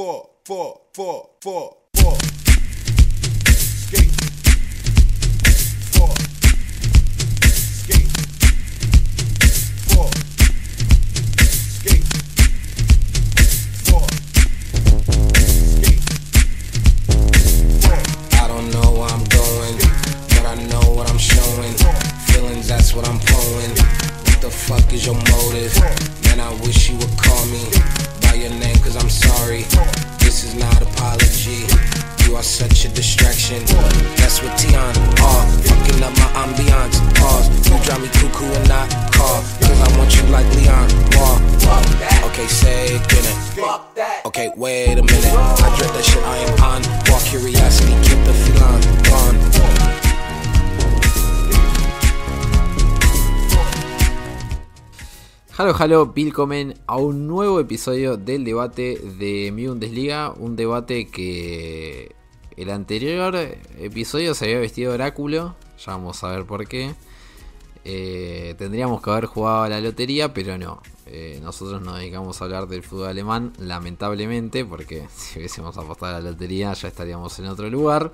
four, four, four, four, four. Halo, willkommen a un nuevo episodio del debate de mi Bundesliga. Un debate que el anterior episodio se había vestido de oráculo. Ya vamos a ver por qué. Eh, tendríamos que haber jugado a la lotería, pero no. Eh, nosotros nos dedicamos a hablar del fútbol alemán, lamentablemente, porque si hubiésemos apostado a la lotería ya estaríamos en otro lugar.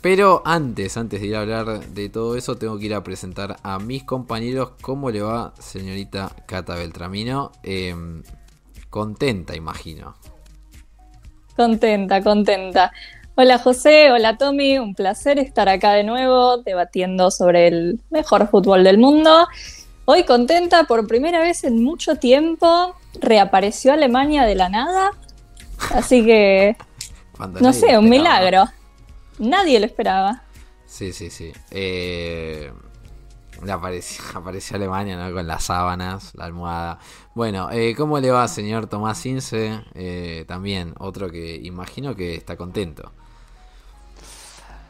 Pero antes, antes de ir a hablar de todo eso, tengo que ir a presentar a mis compañeros. ¿Cómo le va, señorita Cata Beltramino? Eh, contenta, imagino. Contenta, contenta. Hola José, hola Tommy, un placer estar acá de nuevo debatiendo sobre el mejor fútbol del mundo. Hoy contenta por primera vez en mucho tiempo, reapareció Alemania de la nada, así que no sé, un milagro. Nadie lo esperaba. Sí, sí, sí. Eh, le apareció, apareció Alemania, ¿no? Con las sábanas, la almohada. Bueno, eh, ¿cómo le va, señor Tomás Ince? Eh, también, otro que imagino que está contento.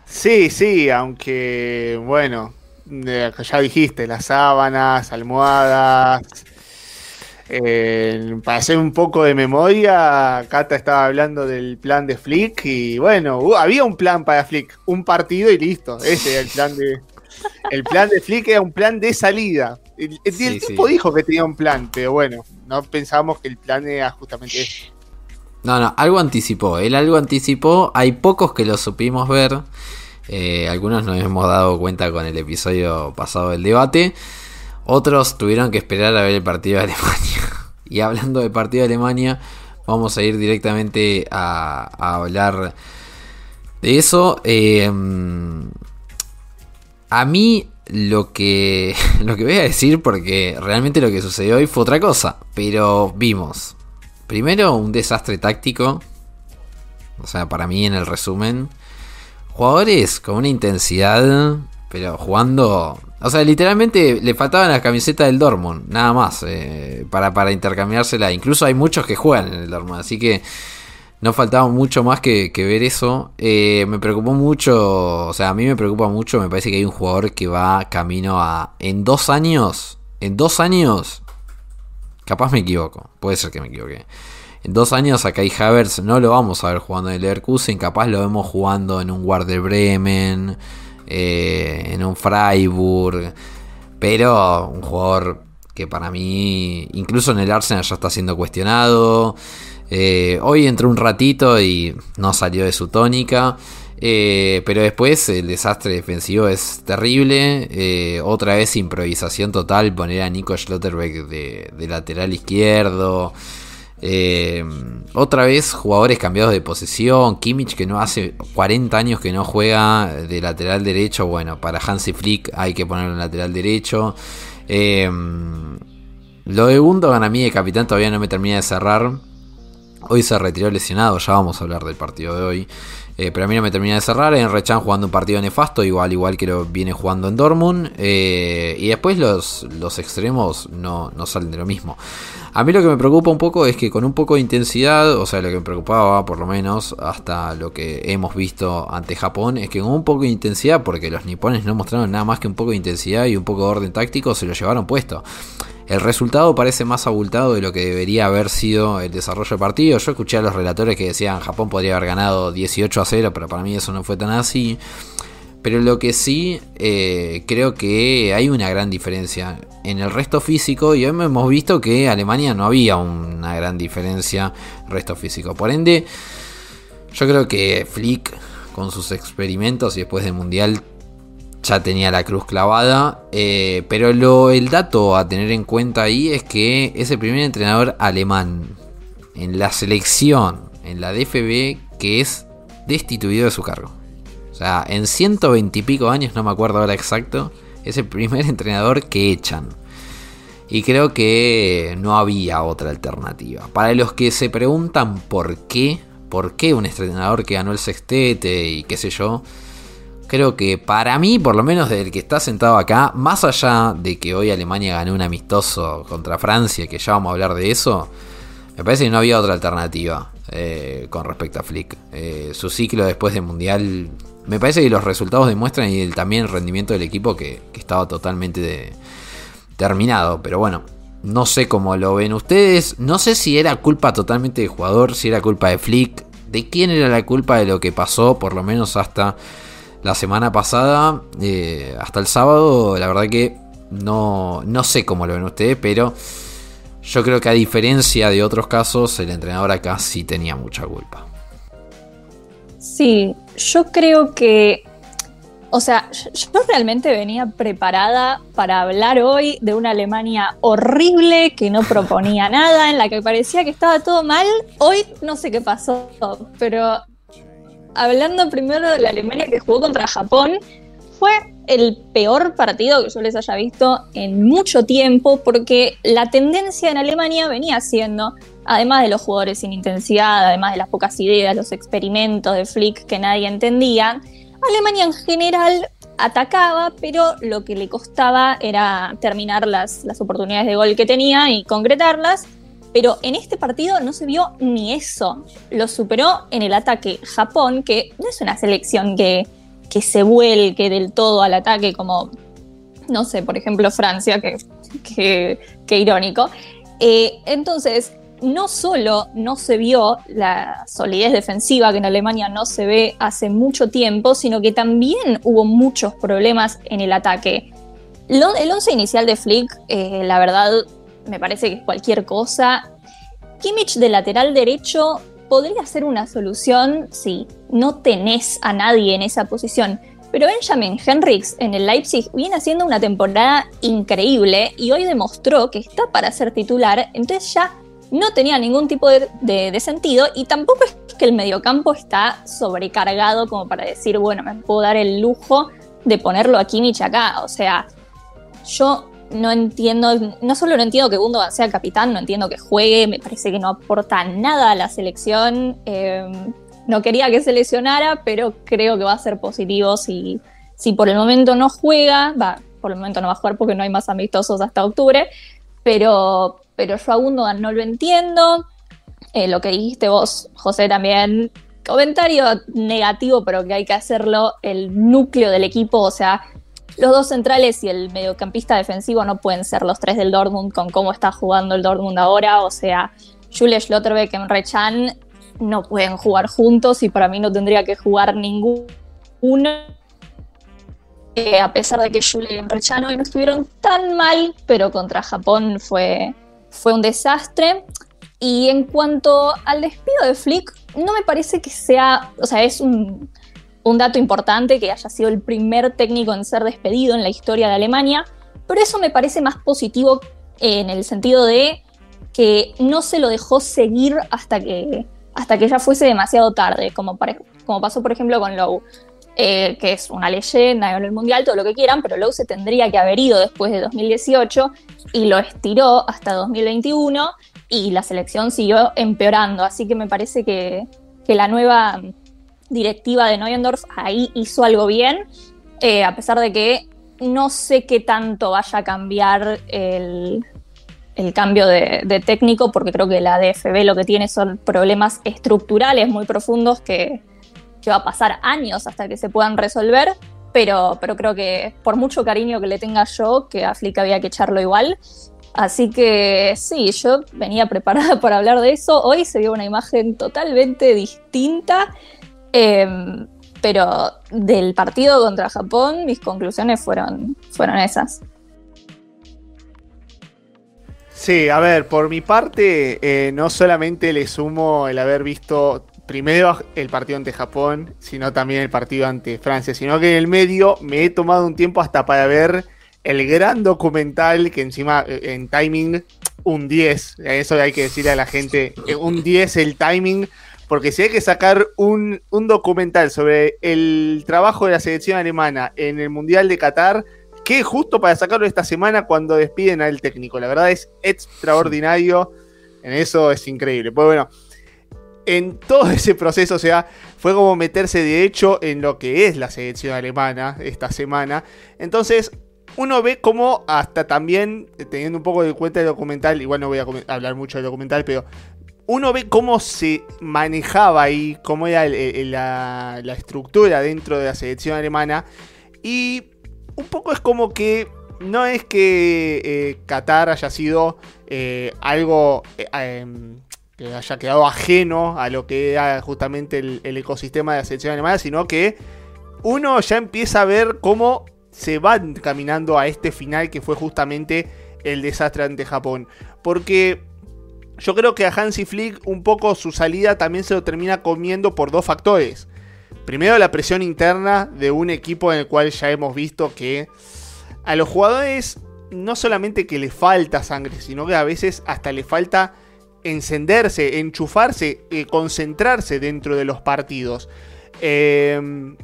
Sí, sí, aunque bueno, eh, ya dijiste, las sábanas, almohadas. Eh, para hacer un poco de memoria, Cata estaba hablando del plan de Flick y bueno, había un plan para Flick, un partido y listo. Ese era el plan de. El plan de Flick era un plan de salida. El, el- Sí, el sí. tipo dijo que tenía un plan, pero bueno, no pensábamos que el plan era justamente ese. No, no, algo anticipó. Él algo anticipó. Hay pocos que lo supimos ver. Eh, algunos nos hemos dado cuenta con el episodio pasado del debate. Otros tuvieron que esperar a ver el partido de Alemania. Y hablando del partido de Alemania, vamos a ir directamente a, hablar de eso. Eh, a mí lo que, lo que voy a decir, porque realmente lo que sucedió hoy fue otra cosa. Pero vimos Primero, un desastre táctico. O sea, para mí en el resumen. Jugadores con una intensidad. Pero jugando. O sea, literalmente le faltaban la camiseta del Dortmund. Nada más. eh, para, para intercambiársela. Incluso hay muchos que juegan en el Dortmund. Así que no faltaba mucho más que, ver eso. Eh, me preocupó mucho. O sea, a mí me preocupa mucho. Me parece que hay un jugador que va camino a. En dos años. En dos años. Capaz me equivoco, puede ser que me equivoque. En dos años a Kai Havertz no lo vamos a ver jugando en el Leverkusen, capaz lo vemos jugando en un Werder Bremen, eh, en un Freiburg, pero un jugador que para mí, incluso en el Arsenal ya está siendo cuestionado. Eh, hoy entró un ratito y no salió de su tónica. Eh, pero después el desastre defensivo es terrible. Otra vez improvisación total. Poner a Nico Schlotterbeck de lateral izquierdo. Eh, otra vez jugadores cambiados de posición. Kimmich que no hace 40 años que no juega de lateral derecho. Bueno, para Hansi Flick hay que ponerlo en lateral derecho. Eh, lo de Gundogan a mí de capitán todavía no me termina de cerrar. Hoy se retiró lesionado, ya vamos a hablar del partido de hoy. Eh, pero a mí no me termina de cerrar. En Rechan jugando un partido nefasto, igual, igual que lo viene jugando en Dortmund. Eh, y después los, los extremos no, no salen de lo mismo. A mí lo que me preocupa un poco es que con un poco de intensidad, o sea, lo que me preocupaba por lo menos hasta lo que hemos visto ante Japón, es que con un poco de intensidad, porque los nipones no mostraron nada más que un poco de intensidad y un poco de orden táctico, se lo llevaron puesto. El resultado parece más abultado de lo que debería haber sido el desarrollo del partido. Yo escuché a los relatores que decían Japón podría haber ganado 18 a 0, pero para mí eso no fue tan así. pero lo que sí eh, creo que hay una gran diferencia en el resto físico y hoy hemos visto que Alemania no había una gran diferencia resto físico. Por ende, yo creo que Flick con sus experimentos y después del Mundial ya tenía la cruz clavada. Eh, pero lo, el dato a tener en cuenta ahí es que es el primer entrenador alemán en la selección, en la DFB, que es destituido de su cargo. O sea, en 120 y pico años, no me acuerdo ahora exacto, es el primer entrenador que echan. Y creo que no había otra alternativa. Para los que se preguntan por qué, por qué un entrenador que ganó el sextete y qué sé yo, creo que para mí, por lo menos del que está sentado acá, más allá de que hoy Alemania ganó un amistoso contra Francia, que ya vamos a hablar de eso, me parece que no había otra alternativa eh, con respecto a Flick. Eh, su ciclo después del Mundial, me parece que los resultados demuestran y también el rendimiento del equipo que, estaba totalmente terminado. Pero bueno, no sé cómo lo ven ustedes. No sé si era culpa totalmente del jugador, si era culpa de Flick. ¿De quién era la culpa de lo que pasó? Por lo menos hasta la semana pasada, eh, hasta el sábado, la verdad que no, no sé cómo lo ven ustedes, pero yo creo que a diferencia de otros casos, el entrenador acá sí tenía mucha culpa. Sí, yo creo que, o sea, yo realmente venía preparada para hablar hoy de una Alemania horrible que no proponía nada, en la que parecía que estaba todo mal. Hoy no sé qué pasó, pero hablando primero de la Alemania que jugó contra Japón, fue el peor partido que yo les haya visto en mucho tiempo, porque la tendencia en Alemania venía siendo, además de los jugadores sin intensidad, además de las pocas ideas, los experimentos de Flick que nadie entendía, Alemania en general atacaba, pero lo que le costaba era terminar las, las oportunidades de gol que tenía y concretarlas. Pero en este partido no se vio ni eso. Lo superó en el ataque Japón, que no es una selección que, que se vuelque del todo al ataque como, no sé, por ejemplo Francia, que, que, irónico. Eh, entonces, no solo no se vio la solidez defensiva que en Alemania no se ve hace mucho tiempo, sino que también hubo muchos problemas en el ataque. El once inicial de Flick, eh, la verdad, me parece que es cualquier cosa. Kimmich de lateral derecho podría ser una solución si no tenés a nadie en esa posición. Pero Benjamin Henriks en el Leipzig viene haciendo una temporada increíble y hoy demostró que está para ser titular, entonces ya no tenía ningún tipo de, sentido y tampoco es que el mediocampo está sobrecargado como para decir, bueno, me puedo dar el lujo de ponerlo a Kimmich acá. O sea, yo no entiendo, no solo no entiendo que Gundogan sea capitán, no entiendo que juegue, me parece que no aporta nada a la selección. Em, no quería que se lesionara, pero creo que va a ser positivo si, si por el momento no juega, va, por el momento no va a jugar porque no hay más amistosos hasta octubre, pero, pero yo a Gundogan no lo entiendo. Eh, lo que dijiste vos, José, también, comentario negativo, pero que hay que hacerlo, el núcleo del equipo, o sea, los dos centrales y el mediocampista defensivo no pueden ser los tres del Dortmund con cómo está jugando el Dortmund ahora. O sea, Jules Schlotterbeck y Emre no pueden jugar juntos y para mí no tendría que jugar ninguno. Eh, a pesar de que Jules y Emre Can hoy no estuvieron tan mal, pero contra Japón fue, fue un desastre. Y en cuanto al despido de Flick, no me parece que sea, o sea, es un, un dato importante que haya sido el primer técnico en ser despedido en la historia de Alemania, pero eso me parece más positivo en el sentido de que no se lo dejó seguir hasta que, hasta que ya fuese demasiado tarde, como, como pasó por ejemplo con Lowe, eh, que es una leyenda en el Mundial, todo lo que quieran, pero Lowe se tendría que haber ido después de 2018 y lo estiró hasta 2021 y la selección siguió empeorando, así que me parece que, que la nueva directiva de Neuendorf ahí hizo algo bien, eh, a pesar de que no sé qué tanto vaya a cambiar el, cambio de, técnico, porque creo que la DFB lo que tiene son problemas estructurales muy profundos que, va a pasar años hasta que se puedan resolver. Pero, pero creo que por mucho cariño que le tenga yo, que a Flick había que echarlo igual. Así que sí, yo venía preparada para hablar de eso. Hoy se vio una imagen totalmente distinta Em, pero del partido contra Japón, mis conclusiones fueron, fueron esas. Sí, a ver, por mi parte, eh, no solamente le sumo el haber visto primero el partido ante Japón, sino también el partido ante Francia, sino que en el medio me he tomado un tiempo hasta para ver el gran documental que encima eh, en timing un 10, eso hay que decirle a la gente, eh, un 10 el timing, porque si hay que sacar un, documental sobre el trabajo de la selección alemana en el Mundial de Qatar, que justo para sacarlo esta semana cuando despiden al técnico. La verdad es extraordinario. En eso es increíble. Pues bueno, en todo ese proceso, o sea, fue como meterse de hecho en lo que es la selección alemana esta semana. Entonces, uno ve como hasta también, teniendo un poco de cuenta el documental, igual no voy a hablar mucho del documental, pero uno ve cómo se manejaba ahí, cómo era la, estructura dentro de la selección alemana. Y un poco es como que no es que eh, Qatar haya sido eh, algo eh, em, que haya quedado ajeno a lo que era justamente el, ecosistema de la selección alemana, sino que uno ya empieza a ver cómo se van caminando a este final que fue justamente el desastre ante Japón. Porque yo creo que a Hansi Flick un poco su salida también se lo termina comiendo por dos factores. Primero la presión interna de un equipo en el cual ya hemos visto que a los jugadores no solamente que le falta sangre, sino que a veces hasta le falta encenderse, enchufarse, eh, concentrarse dentro de los partidos. Eh,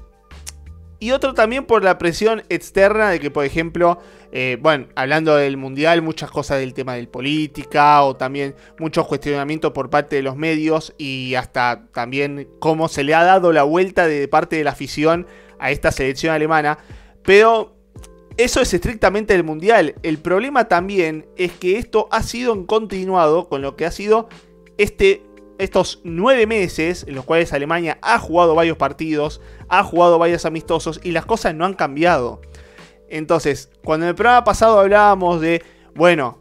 y otro también por la presión externa de que, por ejemplo, eh, bueno, hablando del mundial, muchas cosas del tema de política o también muchos cuestionamientos por parte de los medios y hasta también cómo se le ha dado la vuelta de parte de la afición a esta selección alemana. Pero eso es estrictamente el mundial. El problema también es que esto ha sido continuado con lo que ha sido este estos nueve meses en los cuales Alemania ha jugado varios partidos, ha jugado varios amistosos y las cosas no han cambiado. Entonces, cuando en el programa pasado hablábamos de, bueno,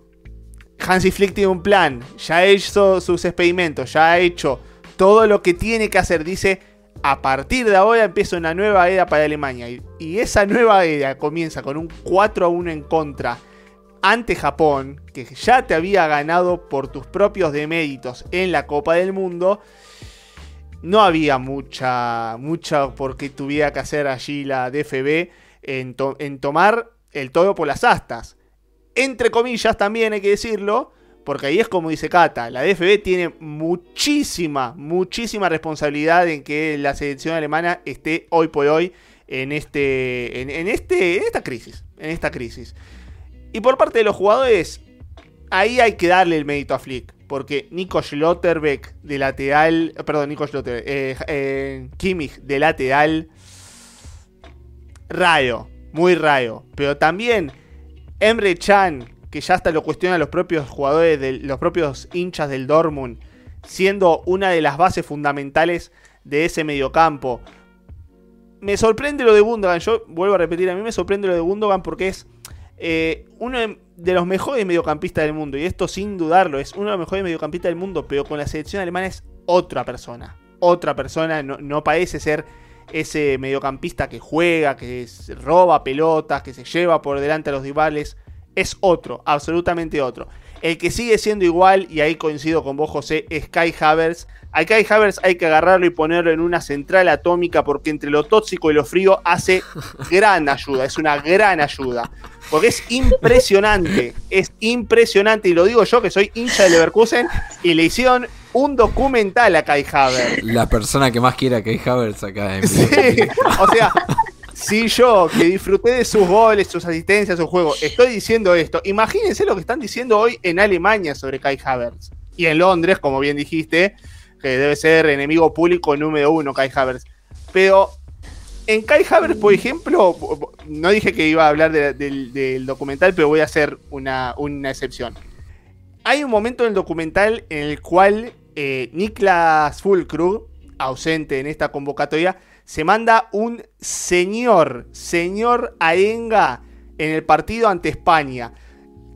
Hansi Flick tiene un plan, ya ha hecho sus experimentos, ya ha hecho todo lo que tiene que hacer, dice, a partir de ahora empieza una nueva era para Alemania. Y, esa nueva era comienza con un 4 a 1 en contra ante Japón, que ya te había ganado por tus propios deméritos en la Copa del Mundo, no había mucha, mucha por qué tuviera que hacer allí la DFB en, tomar el todo por las astas. Entre comillas también hay que decirlo, porque ahí es como dice Cata, la DFB tiene muchísima, muchísima responsabilidad en que la selección alemana esté hoy por hoy en, este, en, este, en esta crisis. En esta crisis. Y por parte de los jugadores, ahí hay que darle el mérito a Flick. Porque Nico Schlotterbeck de lateral. Perdón, Nico Schlotterbeck. Eh, eh, Kimmich de lateral. Rayo. Muy rayo. Pero también Emre Chan, que ya hasta lo cuestionan los propios jugadores, los propios hinchas del Dortmund. Siendo una de las bases fundamentales de ese mediocampo. Me sorprende lo de Gundogan. Yo vuelvo a repetir, a mí me sorprende lo de Gundogan porque es eh, uno de los mejores mediocampistas del mundo, y esto sin dudarlo, es uno de los mejores mediocampistas del mundo, pero con la selección alemana es otra persona. Otra persona, no, parece ser ese mediocampista que juega, que roba pelotas, que se lleva por delante a los rivales. Es otro, absolutamente otro. El que sigue siendo igual, y ahí coincido con vos, José, es Kai Havertz. A Kai Havertz hay que agarrarlo y ponerlo en una central atómica porque entre lo tóxico y lo frío hace gran ayuda, es una gran ayuda. Porque es impresionante, es impresionante. Y lo digo yo que soy hincha de Leverkusen y le hicieron un documental a Kai Havertz. La persona que más quiere a Kai Havertz acá en Sí, o sea, si yo, que disfruté de sus goles, sus asistencias, su juego, estoy diciendo esto, imagínense lo que están diciendo hoy en Alemania sobre Kai Havertz. Y en Londres, como bien dijiste, que debe ser enemigo público número uno, Kai Havertz. Pero en Kai Havertz, por ejemplo, no dije que iba a hablar del documental, pero voy a hacer una, excepción. Hay un momento en el documental en el cual eh, Niklas Fulkrug, ausente en esta convocatoria, se manda un señor, señor Aenga en el partido ante España,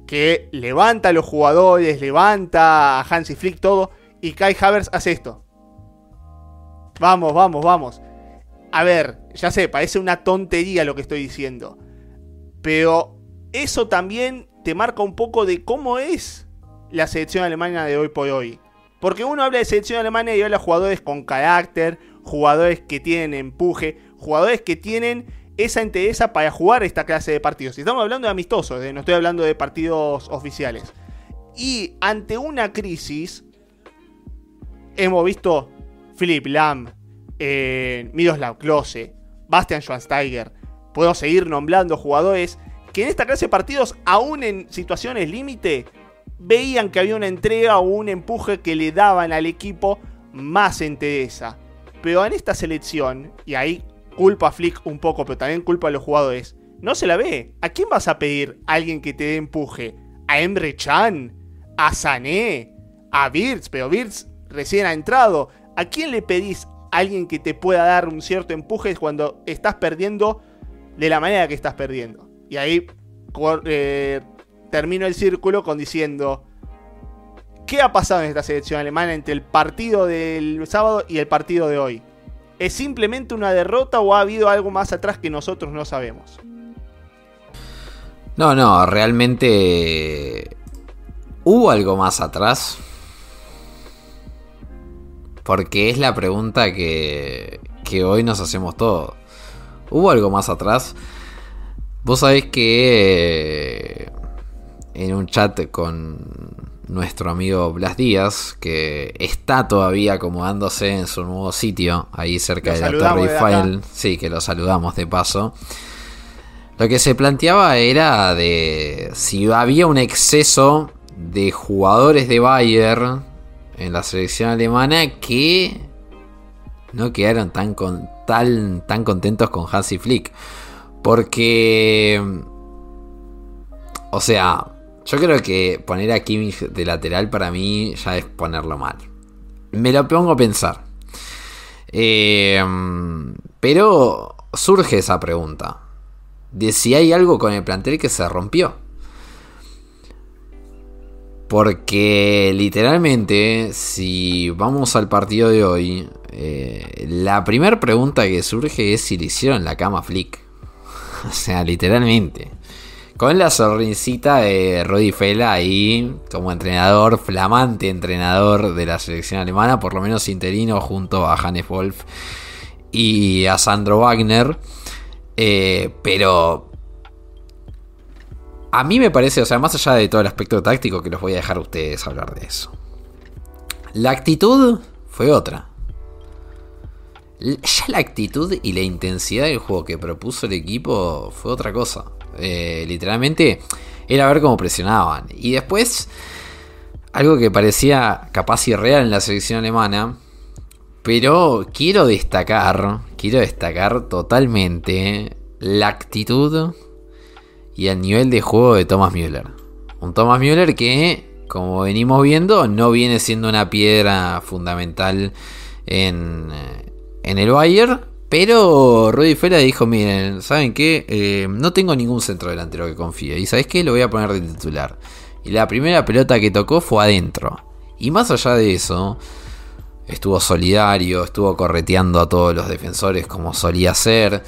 que levanta a los jugadores, levanta a Hansi Flick, todo, y Kai Havertz hace esto. Vamos, vamos, vamos. a ver, ya sé, parece una tontería lo que estoy diciendo. Pero eso también te marca un poco de cómo es la selección alemana de hoy por hoy. Porque uno habla de selección alemana y habla de jugadores con carácter, jugadores que tienen empuje, jugadores que tienen esa entereza para jugar esta clase de partidos. Y estamos hablando de amistosos, ¿eh? no estoy hablando de partidos oficiales. Y ante una crisis, hemos visto Philip Lam, eh, Miroslav Klose, Bastian Schweinsteiger. Puedo seguir nombrando jugadores que en esta clase de partidos, aún en situaciones límite, veían que había una entrega o un empuje que le daban al equipo más entereza. Pero en esta selección, y ahí culpa a Flick un poco, pero también culpa a los jugadores, no se la ve. ¿A quién vas a pedir alguien que te dé empuje? ¿A Emre Chan? ¿A Sané? ¿A Birds? Pero Birds recién ha entrado. ¿A quién le pedís alguien que te pueda dar un cierto empuje cuando estás perdiendo de la manera que estás perdiendo? Y ahí eh, termino el círculo con diciendo, ¿qué ha pasado en esta selección alemana entre el partido del sábado y el partido de hoy? ¿Es simplemente una derrota o ha habido algo más atrás que nosotros no sabemos? No, no, realmente hubo algo más atrás. Porque es la pregunta que, que hoy nos hacemos todos. ¿Hubo algo más atrás? Vos sabés que eh, en un chat con nuestro amigo Blas Díaz, que está todavía acomodándose en su nuevo sitio, ahí cerca de la Torre Eiffel. Sí, que lo saludamos de paso. Lo que se planteaba era de si había un exceso de jugadores de Bayern en la selección alemana que no quedaron tan, con, tan, tan contentos con Hansi Flick. Porque, o sea, yo creo que poner a Kimmich de lateral para mí ya es ponerlo mal. Me lo pongo a pensar. Eh, pero surge esa pregunta. De si hay algo con el plantel que se rompió. Porque literalmente, si vamos al partido de hoy, eh, la primera pregunta que surge es si le hicieron la cama Flick. O sea, literalmente. Con la sonrisita de Rodi Fela ahí como entrenador, flamante entrenador de la selección alemana, por lo menos interino, junto a Hannes Wolf y a Sandro Wagner. Eh, pero a mí me parece, o sea, más allá de todo el aspecto táctico, que los voy a dejar a ustedes hablar de eso. La actitud fue otra. Ya la actitud y la intensidad del juego que propuso el equipo fue otra cosa. Eh, literalmente era ver cómo presionaban. Y después, algo que parecía capaz irreal en la selección alemana. Pero quiero destacar, quiero destacar totalmente la actitud y el nivel de juego de Thomas Müller. Un Thomas Müller que, como venimos viendo, no viene siendo una piedra fundamental en, eh, en el Bayern. Pero Rudy Fela dijo, miren, ¿saben qué? Eh, no tengo ningún centro delantero que confíe. Y ¿sabes qué? Lo voy a poner de titular. Y la primera pelota que tocó fue adentro. Y más allá de eso, estuvo solidario, estuvo correteando a todos los defensores como solía ser.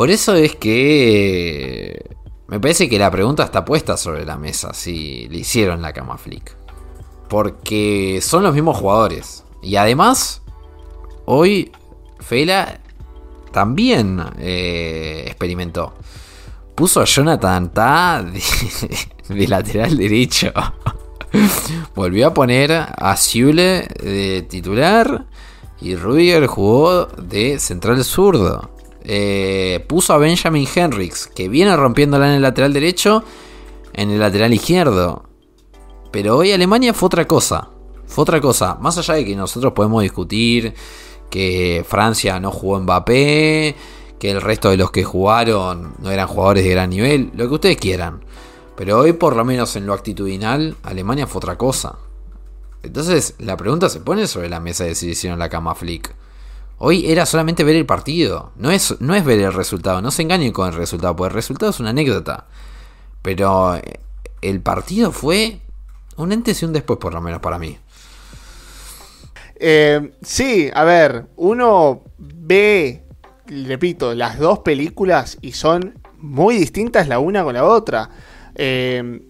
Por eso es que me parece que la pregunta está puesta sobre la mesa si le hicieron la cama Flick. Porque son los mismos jugadores. Y además, hoy Fela también eh, experimentó. Puso a Jonathan Ta de, lateral derecho. Volvió a poner a Siule de titular. Y Rudiger jugó de central zurdo. Eh, puso a Benjamin Henrix, que viene rompiéndola en el lateral derecho, en el lateral izquierdo. Pero hoy Alemania fue otra cosa. Fue otra cosa. Más allá de que nosotros podemos discutir que Francia no jugó Mbappé, que el resto de los que jugaron no eran jugadores de gran nivel, lo que ustedes quieran. Pero hoy, por lo menos en lo actitudinal, Alemania fue otra cosa. Entonces, la pregunta se pone sobre la mesa de si hicieron la cama Flick. Hoy era solamente ver el partido, no es, no es ver el resultado, no se engañen con el resultado, porque el resultado es una anécdota. Pero eh, el partido fue un antes y un después, por lo menos para mí. Eh, sí, a ver, uno ve, repito, las dos películas y son muy distintas la una con la otra. Eh,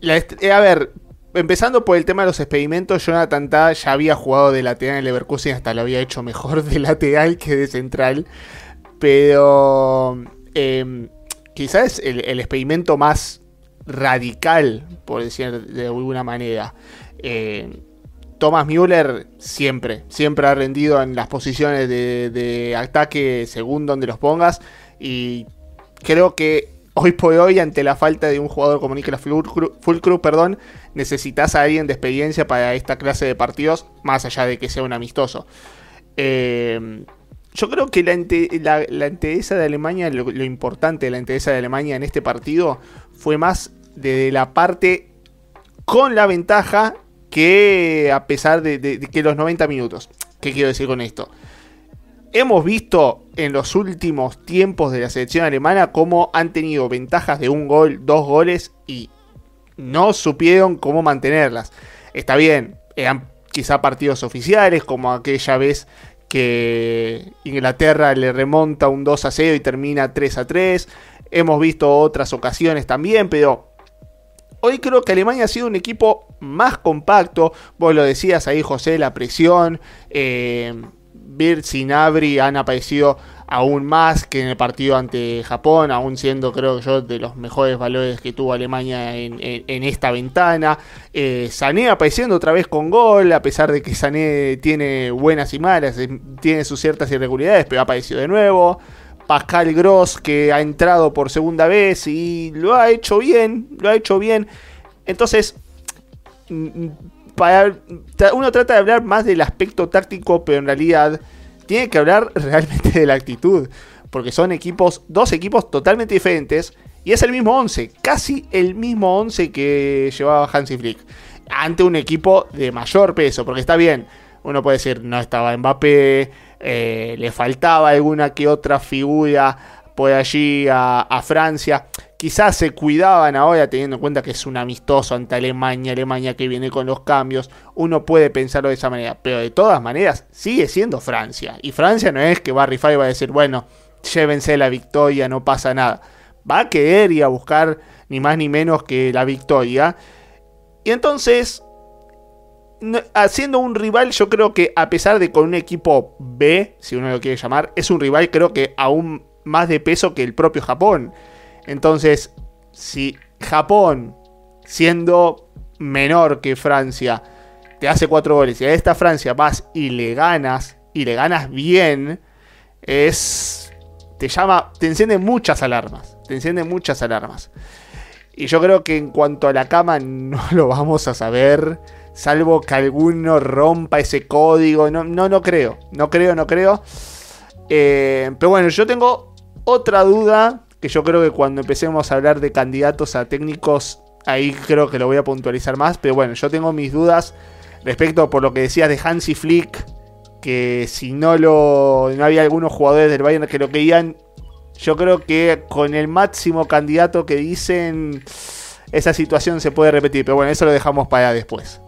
a ver, empezando por el tema de los experimentos, Jonathan Tah ya había jugado de lateral en el Leverkusen, hasta lo había hecho mejor de lateral que de central. Pero eh, quizás el, el experimento más radical, por decir de alguna manera. Eh, Thomas Müller siempre, siempre ha rendido en las posiciones de, de ataque según donde los pongas. Y creo que hoy por hoy, ante la falta de un jugador como Nicolas Fulcrum, perdón, necesitas a alguien de experiencia para esta clase de partidos, más allá de que sea un amistoso. Eh, yo creo que la, ente, la, de Alemania, lo, importante de la entereza de Alemania en este partido fue más de la parte con la ventaja que a pesar de, de, de que los 90 minutos. ¿Qué quiero decir con esto? Hemos visto en los últimos tiempos de la selección alemana cómo han tenido ventajas de un gol, dos goles y no supieron cómo mantenerlas. Está bien, eran quizá partidos oficiales, como aquella vez que Inglaterra le remonta un 2 a 0 y termina 3 a 3. Hemos visto otras ocasiones también, pero hoy creo que Alemania ha sido un equipo más compacto. Vos lo decías ahí, José, la presión. Eh, Birds y Nabri han aparecido aún más que en el partido ante Japón, aún siendo creo yo de los mejores valores que tuvo Alemania en esta ventana. Eh, Sané apareciendo otra vez con gol, a pesar de que Sané tiene buenas y malas, tiene sus ciertas irregularidades, pero ha aparecido de nuevo. Pascal Gross que ha entrado por segunda vez y lo ha hecho bien, lo ha hecho bien. Entonces, uno trata de hablar más del aspecto táctico, pero en realidad tiene que hablar realmente de la actitud. Porque son equipos, dos equipos totalmente diferentes. Y es el mismo 11, casi el mismo 11 que llevaba Hansi Flick. Ante un equipo de mayor peso, porque está bien. Uno puede decir, no estaba Mbappé, eh, le faltaba alguna que otra figura por allí a, Francia. Quizás se cuidaban ahora teniendo en cuenta que es un amistoso ante Alemania, Alemania que viene con los cambios. Uno puede pensarlo de esa manera, pero de todas maneras sigue siendo Francia. Y Francia no es que va a rifar y va a decir, bueno, llévense la victoria, no pasa nada. Va a querer ir a buscar ni más ni menos que la victoria. Y entonces, haciendo un rival, yo creo que a pesar de con un equipo B, si uno lo quiere llamar, es un rival creo que aún más de peso que el propio Japón. Entonces, si Japón, siendo menor que Francia, te hace cuatro goles y a esta Francia vas y le ganas, y le ganas bien, es. te llama. te enciende muchas alarmas. Te enciende muchas alarmas. Y yo creo que en cuanto a la cama no lo vamos a saber. Salvo que alguno rompa ese código. No, no, no creo. No creo, no creo. Eh, pero bueno, yo tengo otra duda. Que yo creo que cuando empecemos a hablar de candidatos a técnicos. Ahí creo que lo voy a puntualizar más. Pero bueno, yo tengo mis dudas. Respecto por lo que decías de Hansi Flick. Que si no lo. No había algunos jugadores del Bayern que lo querían. Yo creo que con el máximo candidato que dicen. Esa situación se puede repetir. Pero bueno, eso lo dejamos para después.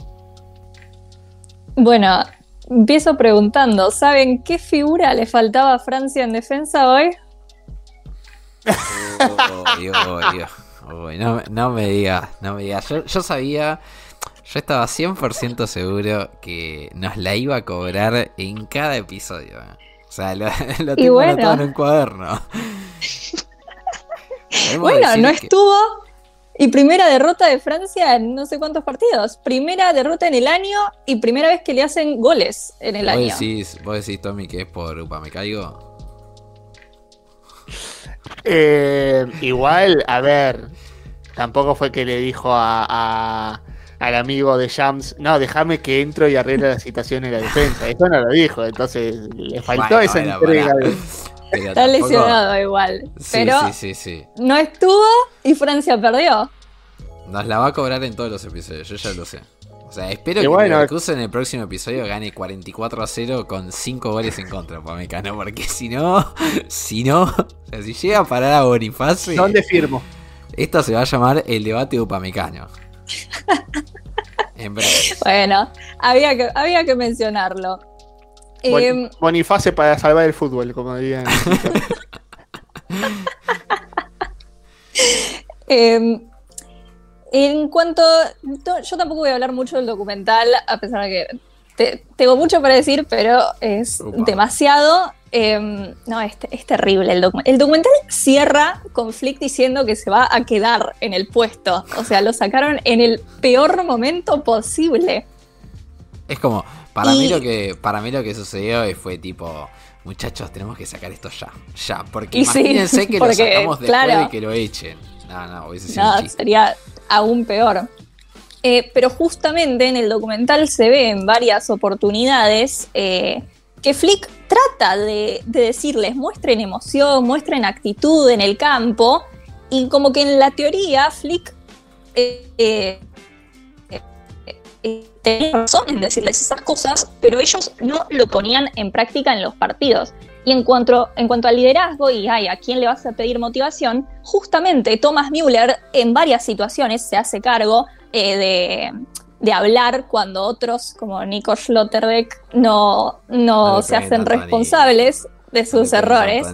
Bueno, empiezo preguntando, ¿saben qué figura le faltaba a Francia en defensa hoy? Uy, uy, uy, no, no, me digas, no me digas. Yo, yo, sabía, yo estaba 100% seguro que nos la iba a cobrar en cada episodio. O sea, lo, lo tengo bueno. anotado en un cuaderno. bueno, no estuvo. Y primera derrota de Francia en no sé cuántos partidos. Primera derrota en el año y primera vez que le hacen goles en el ¿Vos año. Decís, ¿Vos decís, Tommy, que es por Upa Me Caigo? Eh, igual, a ver, tampoco fue que le dijo a, a, al amigo de Shams, no, déjame que entro y arregle la situación en la defensa. Eso no lo dijo, entonces le faltó bueno, esa bueno, entrega. De... Está tampoco... lesionado igual. Sí, pero sí, sí, sí, no estuvo y Francia perdió. Nos la va a cobrar en todos los episodios, yo ya lo sé. O sea, espero que bueno, Leverkusen en el próximo episodio gane 44 a 0 con 5 goles en contra, Pamecano, porque si no, si no, o sea, si llega a parar a Boniface. ¿Dónde firmo? Esto se va a llamar el debate Upamecano. En breve. Bueno, había que, había que mencionarlo. Bon- Em, Boniface para salvar el fútbol, como dirían. Eh, en cuanto. to- Yo tampoco voy a hablar mucho del documental, a pesar de que te- tengo mucho para decir, pero es Upa. demasiado. Eh, no, es, es terrible. El, docu- el documental cierra con Flick diciendo que se va a quedar en el puesto. O sea, lo sacaron en el peor momento posible. Es como, para mí lo que, para mí lo que sucedió fue tipo, muchachos, tenemos que sacar esto ya, ya, porque Y sí, imagínense que lo porque, sacamos después claro. de que lo echen. No, no, hubiese sido No, sería aún peor. Eh, pero justamente en el documental se ve en varias oportunidades eh, que Flick trata de, de decirles, muestren emoción, muestren actitud en el campo, y como que en la teoría Flick eh, tenía razón en decirles esas cosas, pero ellos no lo ponían en práctica en los partidos. Y en cuanto, en cuanto al liderazgo y ay, a quién le vas a pedir motivación, justamente Thomas Müller en varias situaciones se hace cargo eh, de, de hablar cuando otros, como Nico Schlotterbeck, no, no, se hacen responsables de sus errores.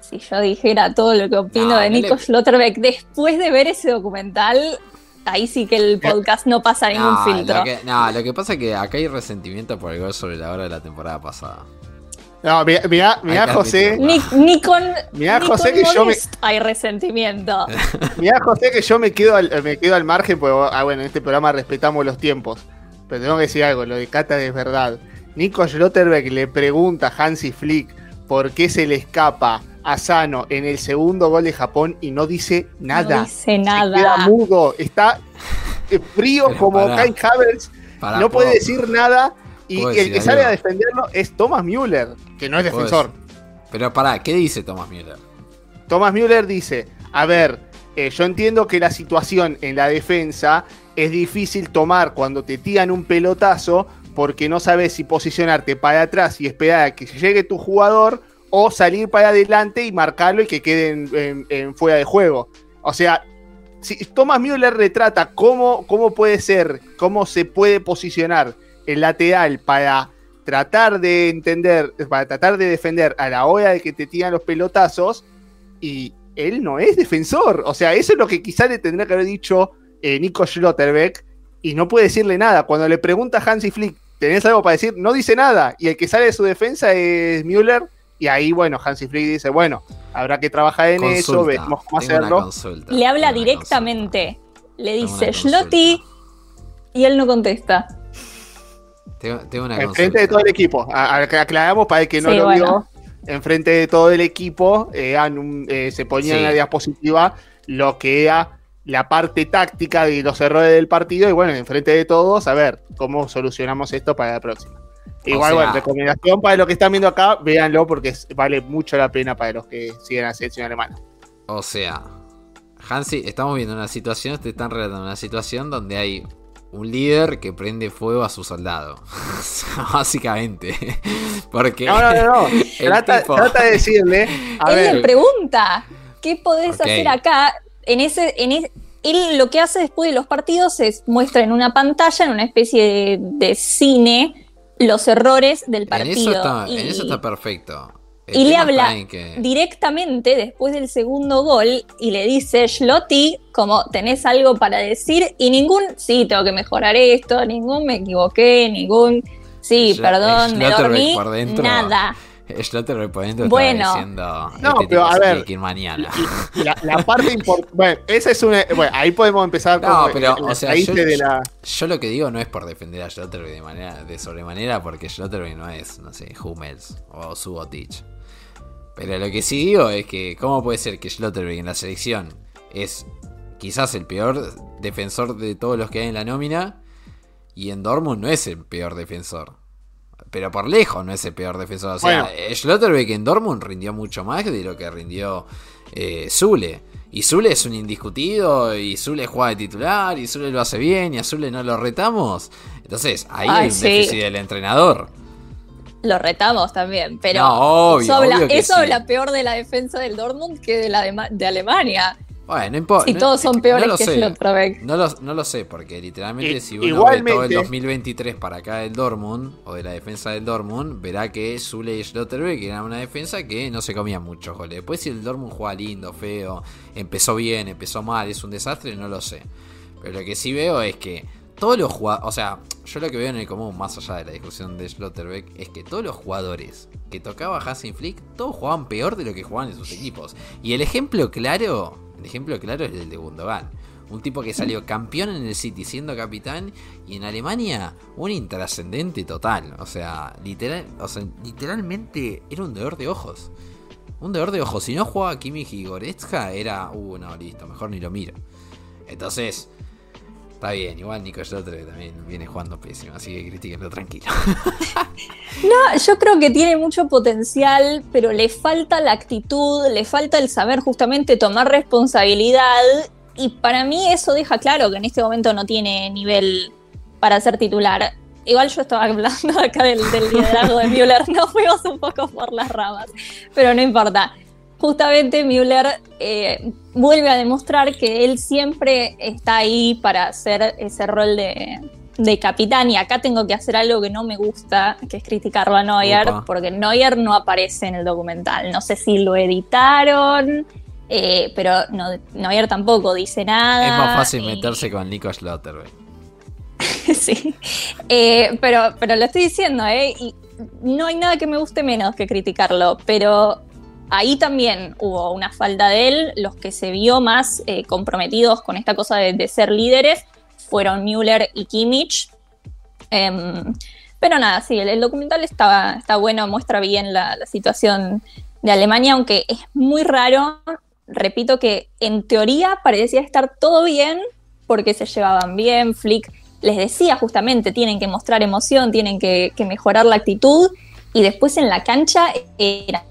Si yo dijera todo lo que opino No, de Nico le- Schlotterbeck después de ver ese documental, ahí sí que el podcast no pasa ningún filtro. Lo que, no, lo que pasa es que acá hay resentimiento por el gol sobre la hora de la temporada pasada. No, mirá, Hay que José. Ni, ni con, Mirá, ni José, con que yo me- Modest hay resentimiento. mirá, José, que yo me quedo al, me quedo al margen, porque ah, bueno, en este programa respetamos los tiempos. Pero tengo que decir algo, lo de Cata es verdad. Nico Schlotterbeck le pregunta a Hansi Flick por qué se le escapa a Sano en el segundo gol de Japón y no dice nada. No dice Se queda nada. mudo, está eh, frío Pero como. Kai Havertz, no puede ¿puedo- decir nada. Y, ¿puedo y el que sale a defenderlo es Thomas Müller, que no es ¿puedo defensor. Pero pará, ¿qué dice Thomas Müller? Thomas Müller dice, a ver, eh, yo entiendo que la situación en la defensa es difícil tomar cuando te tiran un pelotazo porque no sabes si posicionarte para atrás y esperar a que llegue tu jugador o salir para adelante y marcarlo y que quede en, en- en fuera de juego. O sea, si Thomas Müller retrata cómo, cómo puede ser, cómo se puede posicionar el lateral para tratar de entender, para tratar de defender a la hora de que te tiran los pelotazos, y él no es defensor. O sea, eso es lo que quizá le tendría que haber dicho eh, Nico Schlotterbeck, y no puede decirle nada. Cuando le pregunta a Hansi Flick, ¿tenés algo para decir? No dice nada, y el que sale de su defensa es Müller, y ahí, bueno, Hansi Flick dice, bueno, habrá que trabajar en eso, veremos cómo hacerlo. Le habla directamente. Le dice Schlotti y él no contesta. Tengo, tengo una Enfrente de todo el equipo. A- a- aclaramos para el que no Sí, lo bueno. vio. Enfrente de todo el equipo eh, eh, se ponía en la diapositiva lo que era la parte táctica de los errores del partido. Y bueno, enfrente de todos, a ver cómo solucionamos esto para la próxima. Igual, sea- bueno, recomendación para los que están viendo acá, véanlo porque vale mucho la pena para los que siguen a la selección alemana. O sea, Hansi, estamos viendo una situación, te están relatando una situación donde hay un líder que prende fuego a su soldado. Básicamente. Porque. No, no, no, no. Trata, tipo- trata de decirle, a él ver, le pregunta, ¿qué podés hacer acá? En ese, en es- él lo que hace después de los partidos es muestra en una pantalla, en una especie de, de cine, los errores del En partido. eso, está, y, en eso está perfecto. El y le habla que- directamente después del segundo gol y le dice, Schlotti, como tenés algo para decir, y ningún, sí, tengo que mejorar esto, ningún me equivoqué, ningún, sí, perdón, me dormí, por dentro. nada. Schlotterbeck por dentro Bueno. estaba diciendo. No, este pero tipo a ver, tiene que ir mañana. la, la parte importante. Bueno, esa es una. Bueno, ahí podemos empezar No, con pero, el- o el sea, raíz yo- de la. Yo lo que digo no es por defender a Schlotterbeck de manera de sobremanera, porque Schlotterbeck no es, no sé, Hummels o Subotic. Pero lo que sí digo es que, ¿cómo puede ser que Schlotterbeck en la selección es quizás el peor defensor de todos los que hay en la nómina y en Dortmund no es el peor defensor? Pero por lejos no es el peor defensor. O sea, Bueno. Schlotterbeck en Dortmund rindió mucho más de lo que rindió eh, Zule. Y Zule es un indiscutido, y Zule juega de titular, y Zule lo hace bien, y a Zule no lo retamos. Entonces, ahí Ay, hay un sí. déficit del entrenador. Lo retamos también, pero No, obvio, eso, habla, obvio que eso sí. habla peor de la defensa del Dortmund que de la de, Ma- de Alemania. Bueno, no importa. Si todos son peores lo que sé. Slotterbeck. No lo, no lo sé, porque literalmente I- si uno ve igualmente- todo el 2023 para acá del Dortmund, o de la defensa del Dortmund, verá que Zule y Schlotterbeck eran una defensa que no se comía muchos goles. Después si el Dortmund juega lindo, feo, empezó bien, empezó mal, es un desastre, no lo sé. Pero lo que sí veo es que todos los jugadores, o sea, yo lo que veo en el común, más allá de la discusión de Schlotterbeck, es que todos los jugadores que tocaba Hansen Flick, todos jugaban peor de lo que jugaban en sus equipos. Y el ejemplo claro, el ejemplo claro es el de Gundogan. Un tipo que salió campeón en el City siendo capitán y en Alemania un intrascendente total. O sea, literal, o sea, literalmente era un dolor de ojos. Un dolor de ojos. Si no jugaba Kimmich y Goretzka era, uh, no, listo, mejor ni lo miro. Entonces, está bien. Igual Nico Schlotterbeck también viene jugando pésimo, así que critiquenlo tranquilo. No, yo creo que tiene mucho potencial, pero le falta la actitud, le falta el saber justamente tomar responsabilidad. Y para mí eso deja claro que en este momento no tiene nivel para ser titular. Igual yo estaba hablando acá del, del liderazgo de Müller, nos fuimos un poco por las ramas, pero no importa. Justamente Müller eh, vuelve a demostrar que él siempre está ahí para hacer ese rol de, de capitán y acá tengo que hacer algo que no me gusta, que es criticarlo a Neuer, Opa. porque Neuer no aparece en el documental. No sé si lo editaron, eh, pero no, Neuer tampoco dice nada. es más fácil y- meterse con Nico Schlotterbeck. sí. Eh, pero, pero lo estoy diciendo, ¿eh? Y no hay nada que me guste menos que criticarlo, pero ahí también hubo una falta de él. Los que se vio más eh, comprometidos con esta cosa de, ser líderes fueron Müller y Kimmich. Em, pero nada, sí, el, documental está, está bueno, muestra bien la, la situación de Alemania, aunque es muy raro. Repito que en teoría parecía estar todo bien porque se llevaban bien. Flick les decía justamente, tienen que mostrar emoción, tienen que, que mejorar la actitud. Y después en la cancha era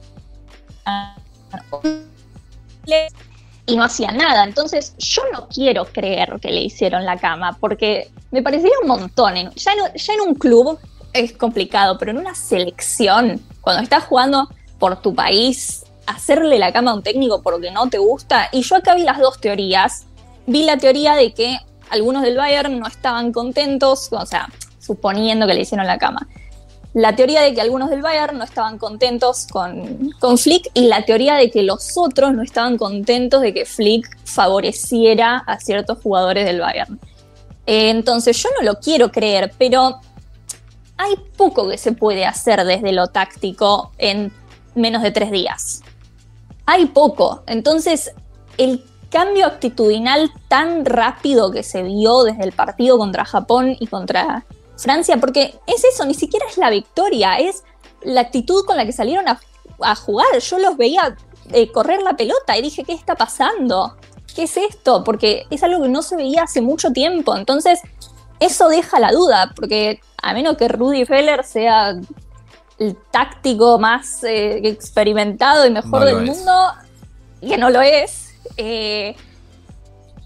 y no hacía nada. Entonces, yo no quiero creer que le hicieron la cama, porque me parecería un montón. Ya en un club es complicado, pero en una selección, cuando estás jugando por tu país, hacerle la cama a un técnico porque no te gusta. Y yo acá vi las dos teorías. Vi la teoría de que algunos del Bayern no estaban contentos, o sea, suponiendo que le hicieron la cama la teoría de que algunos del Bayern no estaban contentos con, con Flick y la teoría de que los otros no estaban contentos de que Flick favoreciera a ciertos jugadores del Bayern. Eh, entonces yo no lo quiero creer, pero hay poco que se puede hacer desde lo táctico en menos de tres días. Hay poco. Entonces el cambio actitudinal tan rápido que se vio desde el partido contra Japón y contra Francia, porque es eso, ni siquiera es la victoria, es la actitud con la que salieron a, a jugar. Yo los veía eh, correr la pelota y dije, ¿qué está pasando? ¿Qué es esto? Porque es algo que no se veía hace mucho tiempo. Entonces, eso deja la duda, porque a menos que Rudy Feller sea el táctico más eh, experimentado y mejor No del es. mundo, que no lo es, eh,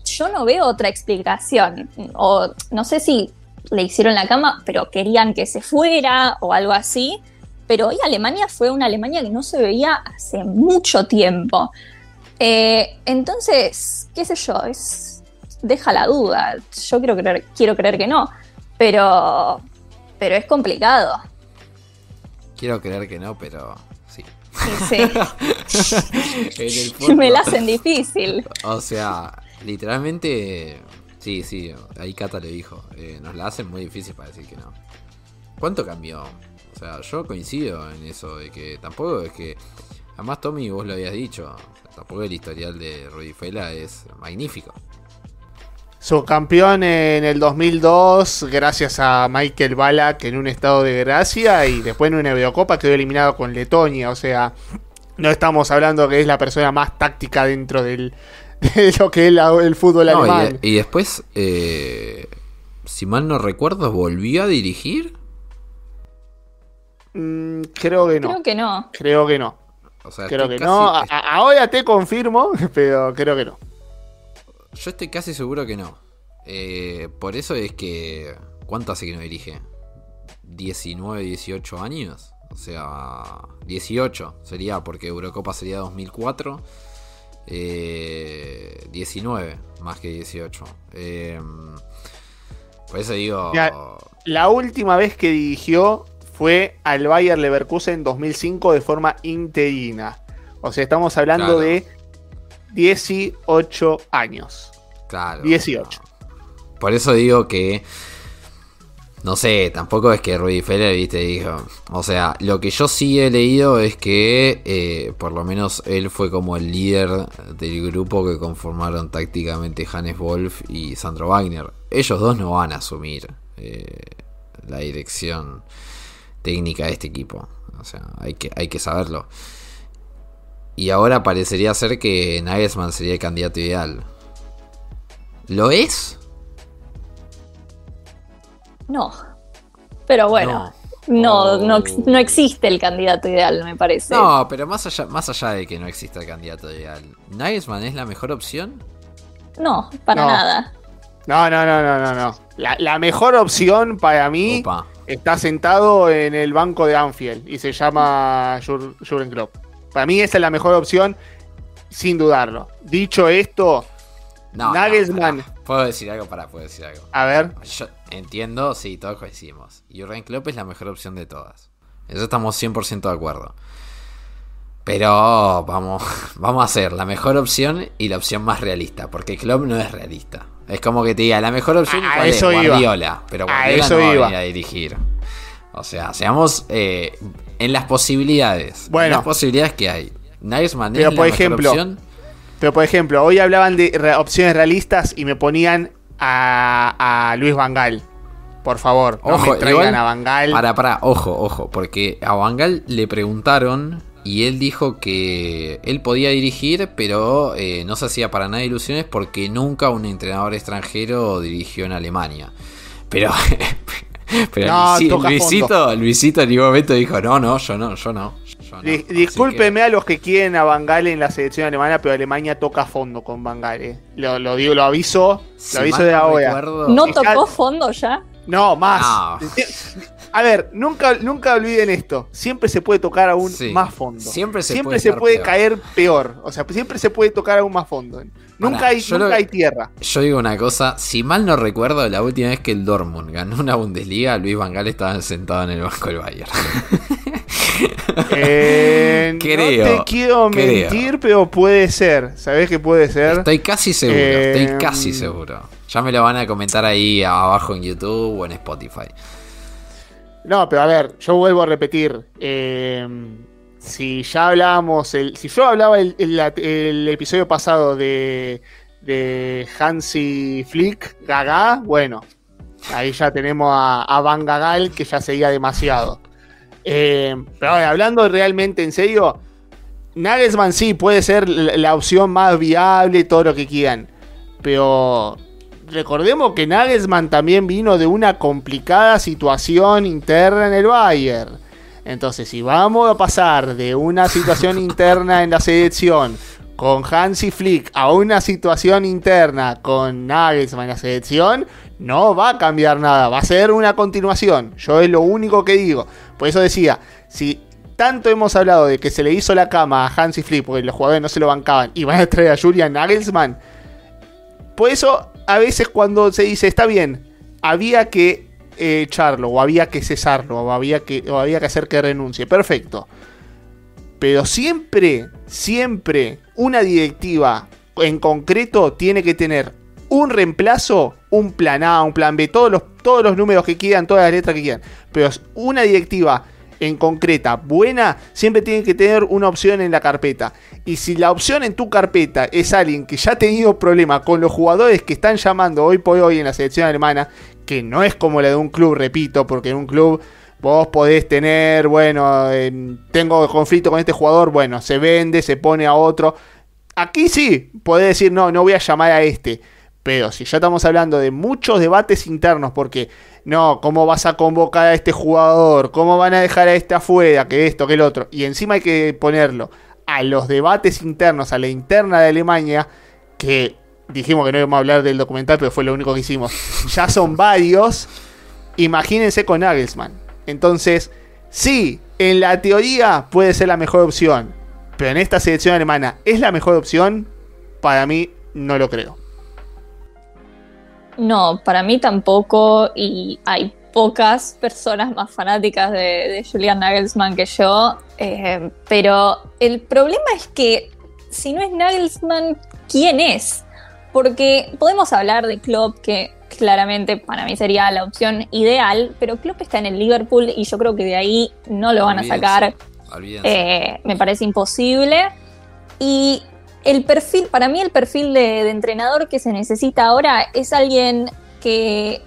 yo no veo otra explicación. O no sé si le hicieron la cama, pero querían que se fuera o algo así. Pero hoy Alemania fue una Alemania que no se veía hace mucho tiempo. Eh, entonces, qué sé yo, es, deja la duda. Yo quiero creer, quiero creer que no, pero, pero es complicado. Quiero creer que no, pero sí. Sí, sí. En el Me la hacen difícil. O sea, literalmente. Sí, sí, ahí Cata le dijo. eh, nos la hacen muy difícil para decir que no. ¿Cuánto cambió? O sea, yo coincido en eso de que tampoco es que. Además, Tommy, vos lo habías dicho. Tampoco el historial de Rudy Fela es magnífico. Subcampeón en el 2002 gracias a Michael Ballack en un estado de gracia y después en una Eurocopa quedó eliminado con Letonia. O sea, no estamos hablando que es la persona más táctica dentro del, de lo que es la- el fútbol No, alemán. y, y después, eh, si mal no recuerdo, volvió a dirigir. Mm, creo que no. Creo que no. Creo que no. O sea, Creo que casi- no. A- ahora te confirmo, pero creo que no. Yo estoy casi seguro que no. Eh, por eso es que. ¿Cuánto hace que no dirige? ¿19, 18 años? O sea, 18 sería, porque Eurocopa sería 2004. Eh, 19 más que 18. Eh, por eso digo. Ya. La última vez que dirigió fue al Bayer Leverkusen en 2005 de forma interina. O sea, estamos hablando Claro. de 18 años. Claro. 18. Por eso digo que. No sé, tampoco es que Rudy Feller, viste, dijo. O sea, lo que yo sí he leído es que eh, por lo menos él fue como el líder del grupo que conformaron tácticamente Hannes Wolf y Sandro Wagner. Ellos dos no van a asumir eh, la dirección técnica de este equipo. O sea, hay que, hay que saberlo. Y ahora parecería ser que Nagelsmann sería el candidato ideal. ¿Lo es? No. Pero bueno, no, no, no existe el candidato ideal, me parece. No, pero más allá, más allá de que no exista el candidato ideal, ¿Nagelsmann es la mejor opción? No, para No. nada. No, no, no, no, no, no. La, la mejor opción para mí Opa. está sentado en el banco de Anfield y se llama Jur- Jurgen Klopp. Para mí esa es la mejor opción, sin dudarlo. Dicho esto, No, no, Nagelsmann. Puedo decir algo, para, puedo decir algo. a ver, Yo entiendo, sí, todos coincidimos. Jurgen Klopp es la mejor opción de todas. Eso estamos 100% de acuerdo. Pero vamos, vamos a hacer la mejor opción y la opción más realista. Porque Klopp no es realista. Es como que te diga, la mejor opción A ¿cuál es? eso iba. Guardiola. Pero A Guardiola eso no va a venir a dirigir. O sea, seamos eh, en las posibilidades. En Bueno. las posibilidades que hay. Nagelsmann Pero, es por la mejor ejemplo, opción. pero por ejemplo, hoy hablaban de opciones realistas y me ponían a, a Luis Vangal. Por favor, no Ojo, me traigan igual, a Vangal. Para, para, ojo, ojo, porque a Bangal le preguntaron y él dijo que él podía dirigir, pero eh, no se hacía para nada ilusiones porque nunca un entrenador extranjero dirigió en Alemania. Pero, No, Luisito, Luisito en ningún momento dijo, no, no, yo no, yo no. Yo no". Di- Así discúlpeme a los que quieren a Vangal en la selección alemana, pero Alemania toca fondo con Vangal. eh. Lo, lo digo, lo aviso, que, si lo aviso de no ahora. recuerdo- ¿No Está- tocó fondo ya? No, más. No. A ver, nunca, nunca olviden esto. Siempre se puede tocar aún Sí. más fondo. Siempre se siempre puede se estar puede peor. caer peor. O sea, siempre se puede tocar aún más fondo. Nunca, hay, nunca lo- hay tierra. Yo digo una cosa, si mal no recuerdo, la última vez que el Dortmund ganó una Bundesliga, Luis Vangal estaba sentado en el banco del Bayern. Eh, Creo, no te quiero creo. mentir, pero puede ser. ¿Sabés que puede ser? Estoy casi seguro, Eh, estoy casi seguro. Ya me lo van a comentar ahí abajo en YouTube o en Spotify. No, pero a ver, yo vuelvo a repetir. eh, si ya hablábamos, el, si yo hablaba el, el- la- el episodio pasado de, de Hansi Flick, Gaga, bueno, ahí ya tenemos a, a Van Gagal que ya seguía demasiado. Eh, pero ahora, hablando realmente en serio, Nagelsmann sí puede ser la, la opción más viable, todo lo que quieran. Pero recordemos que Nagelsmann también vino de una complicada situación interna en el Bayern. Entonces, si vamos a pasar de una situación interna en la selección con Hansi Flick a una situación interna con Nagelsmann en la selección, no va a cambiar nada, va a ser una continuación. Yo es lo único que digo. Por eso decía, si tanto hemos hablado de que se le hizo la cama a Hansi Flick porque los jugadores no se lo bancaban y van a traer a Julian Nagelsmann, por eso a veces cuando se dice, está bien, había que eh, echarlo, o había que cesarlo, o había que, o había que hacer que renuncie, perfecto. Pero siempre, siempre, una directiva en concreto tiene que tener un reemplazo, un plan A, un plan B, todos los, todos los números que quieran, todas las letras que quieran. Pero una directiva en concreta buena, siempre tiene que tener una opción en la carpeta. Y si la opción en tu carpeta es alguien que ya ha tenido problemas con los jugadores que están llamando hoy por hoy en la selección alemana, que no es como la de un club, repito, porque en un club vos podés tener, bueno, en- tengo conflicto con este jugador, bueno, se vende, se pone a otro. Aquí sí, podés decir, no, no voy a llamar a este. Pero si ya estamos hablando de muchos debates internos, porque no, ¿cómo vas a convocar a este jugador? ¿Cómo van a dejar a este afuera? Que esto, que el otro. Y encima hay que ponerlo a los debates internos, a la interna de Alemania, que dijimos que no íbamos a hablar del documental, pero fue lo único que hicimos. Ya son varios. Imagínense con Nagelsmann. Entonces, sí, en la teoría puede ser la mejor opción. Pero en esta selección alemana, ¿es la mejor opción? para mí no lo creo. No, para mí tampoco, y hay pocas personas más fanáticas de, de Julian Nagelsmann que yo, eh, pero el problema es que si no es Nagelsmann, ¿quién es? Porque podemos hablar de Klopp, que claramente para mí sería la opción ideal, pero Klopp está en el Liverpool y yo creo que de ahí no lo van a sacar. Eh, me parece imposible. Y el perfil, para mí el perfil de, entrenador que se necesita ahora es alguien que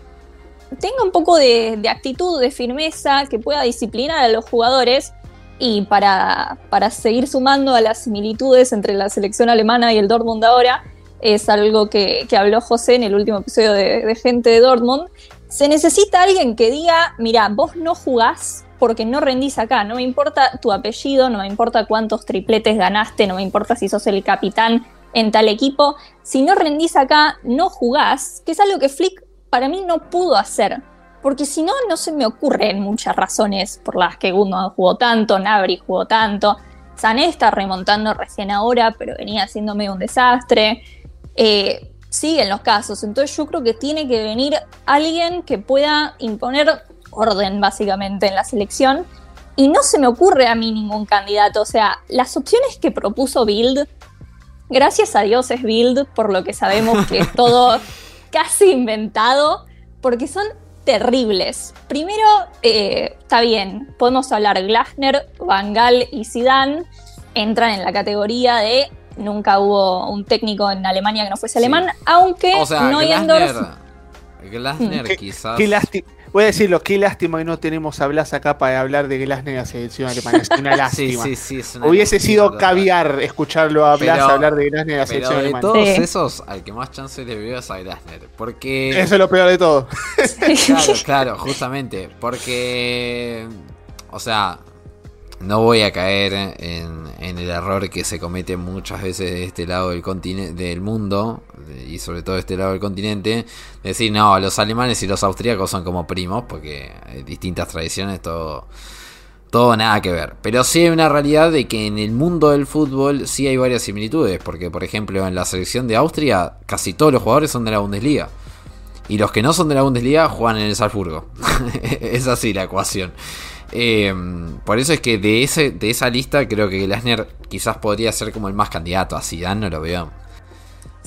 tenga un poco de, actitud, de firmeza, que pueda disciplinar a los jugadores. Y para, para seguir sumando a las similitudes entre la selección alemana y el Dortmund ahora, es algo que, que habló José en el último episodio de Gente de Dortmund. Se necesita alguien que diga, mira, vos no jugás porque no rendís acá, no me importa tu apellido, no me importa cuántos tripletes ganaste, no me importa si sos el capitán en tal equipo, si no rendís acá, no jugás, que es algo que Flick para mí no pudo hacer, porque si no, no se me ocurren muchas razones por las que Gundogan jugó tanto, Nabri jugó tanto, Sané está remontando recién ahora, pero venía haciéndome un desastre. Eh, siguen los casos, entonces yo creo que tiene que venir alguien que pueda imponer orden básicamente en la selección y no se me ocurre a mí ningún candidato, o sea, las opciones que propuso Bild, gracias a Dios es Bild, por lo que sabemos que es todo casi inventado, porque son terribles. Primero, eh, está bien, podemos hablar Glasner, Van Gaal y Zidane, entran en la categoría de nunca hubo un técnico en Alemania que no fuese Sí. alemán, aunque o sea, Neuendorf... Glasner, Glasner Qué- quizás. Qué lástima. Voy a decirlo, qué lástima que no tenemos a Blas acá para hablar de Glasner y la selección alemana. Es una sí, lástima. sí, sí, es una Hubiese lástima, sido total. caviar escucharlo a Blas Pero- hablar de Glasner y la Pero selección de alemana. todos Sí. esos, al que más chance le veo es a Glasner. Porque. Eso es lo peor de todo. Claro, claro, justamente. Porque. O sea, no voy a caer en, el error que se comete muchas veces de este lado del del mundo y sobre todo de este lado del continente decir no los alemanes y los austríacos son como primos porque distintas tradiciones todo todo nada que ver pero sí hay una realidad de que en el mundo del fútbol sí hay varias similitudes porque por ejemplo en la selección de Austria casi todos los jugadores son de la Bundesliga y los que no son de la Bundesliga juegan en el Salzburgo. es así la ecuación. Eh, por eso es que de, ese, de esa lista creo que Glasner quizás podría ser como el más candidato. A Zidane no lo veo.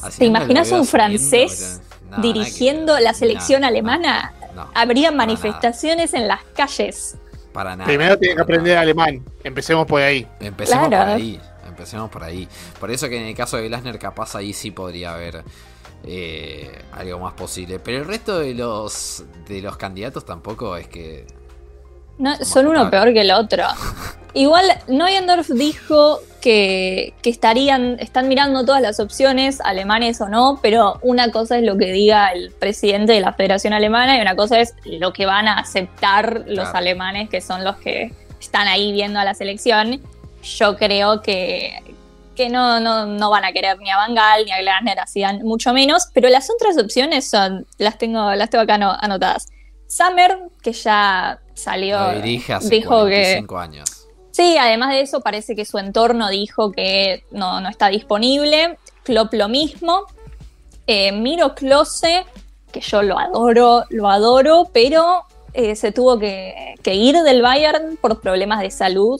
A ¿Te imaginas veo un francés no, dirigiendo la selección No, alemana? no, no, Habría manifestaciones en las calles. Para nada. Primero tiene que aprender nada. alemán. Empecemos por ahí. Empecemos Claro. por ahí. Empecemos por ahí. Por eso que en el caso de Glasner capaz ahí sí podría haber eh, algo más posible. Pero el resto de los de los candidatos tampoco es que No, son uno peor que el otro. Igual Neuendorf dijo que, que estarían, están mirando todas las opciones, alemanes o no, pero una cosa es lo que diga el presidente de la Federación Alemana y una cosa es lo que van a aceptar los Claro. alemanes, que son los que están ahí viendo a la selección. Yo creo que, que no, no, no van a querer ni a Van Gaal ni a Glasner, hacían mucho menos, pero las otras opciones son, las tengo, las tengo acá ano- anotadas. Summer, que ya salió, lo dirige hace dijo que 45 años. Sí, además de eso, parece que su entorno dijo que no, no está disponible. Klopp lo mismo. Eh, Miro Klose, que yo lo adoro, lo adoro, pero eh, se tuvo que, que ir del Bayern por problemas de salud.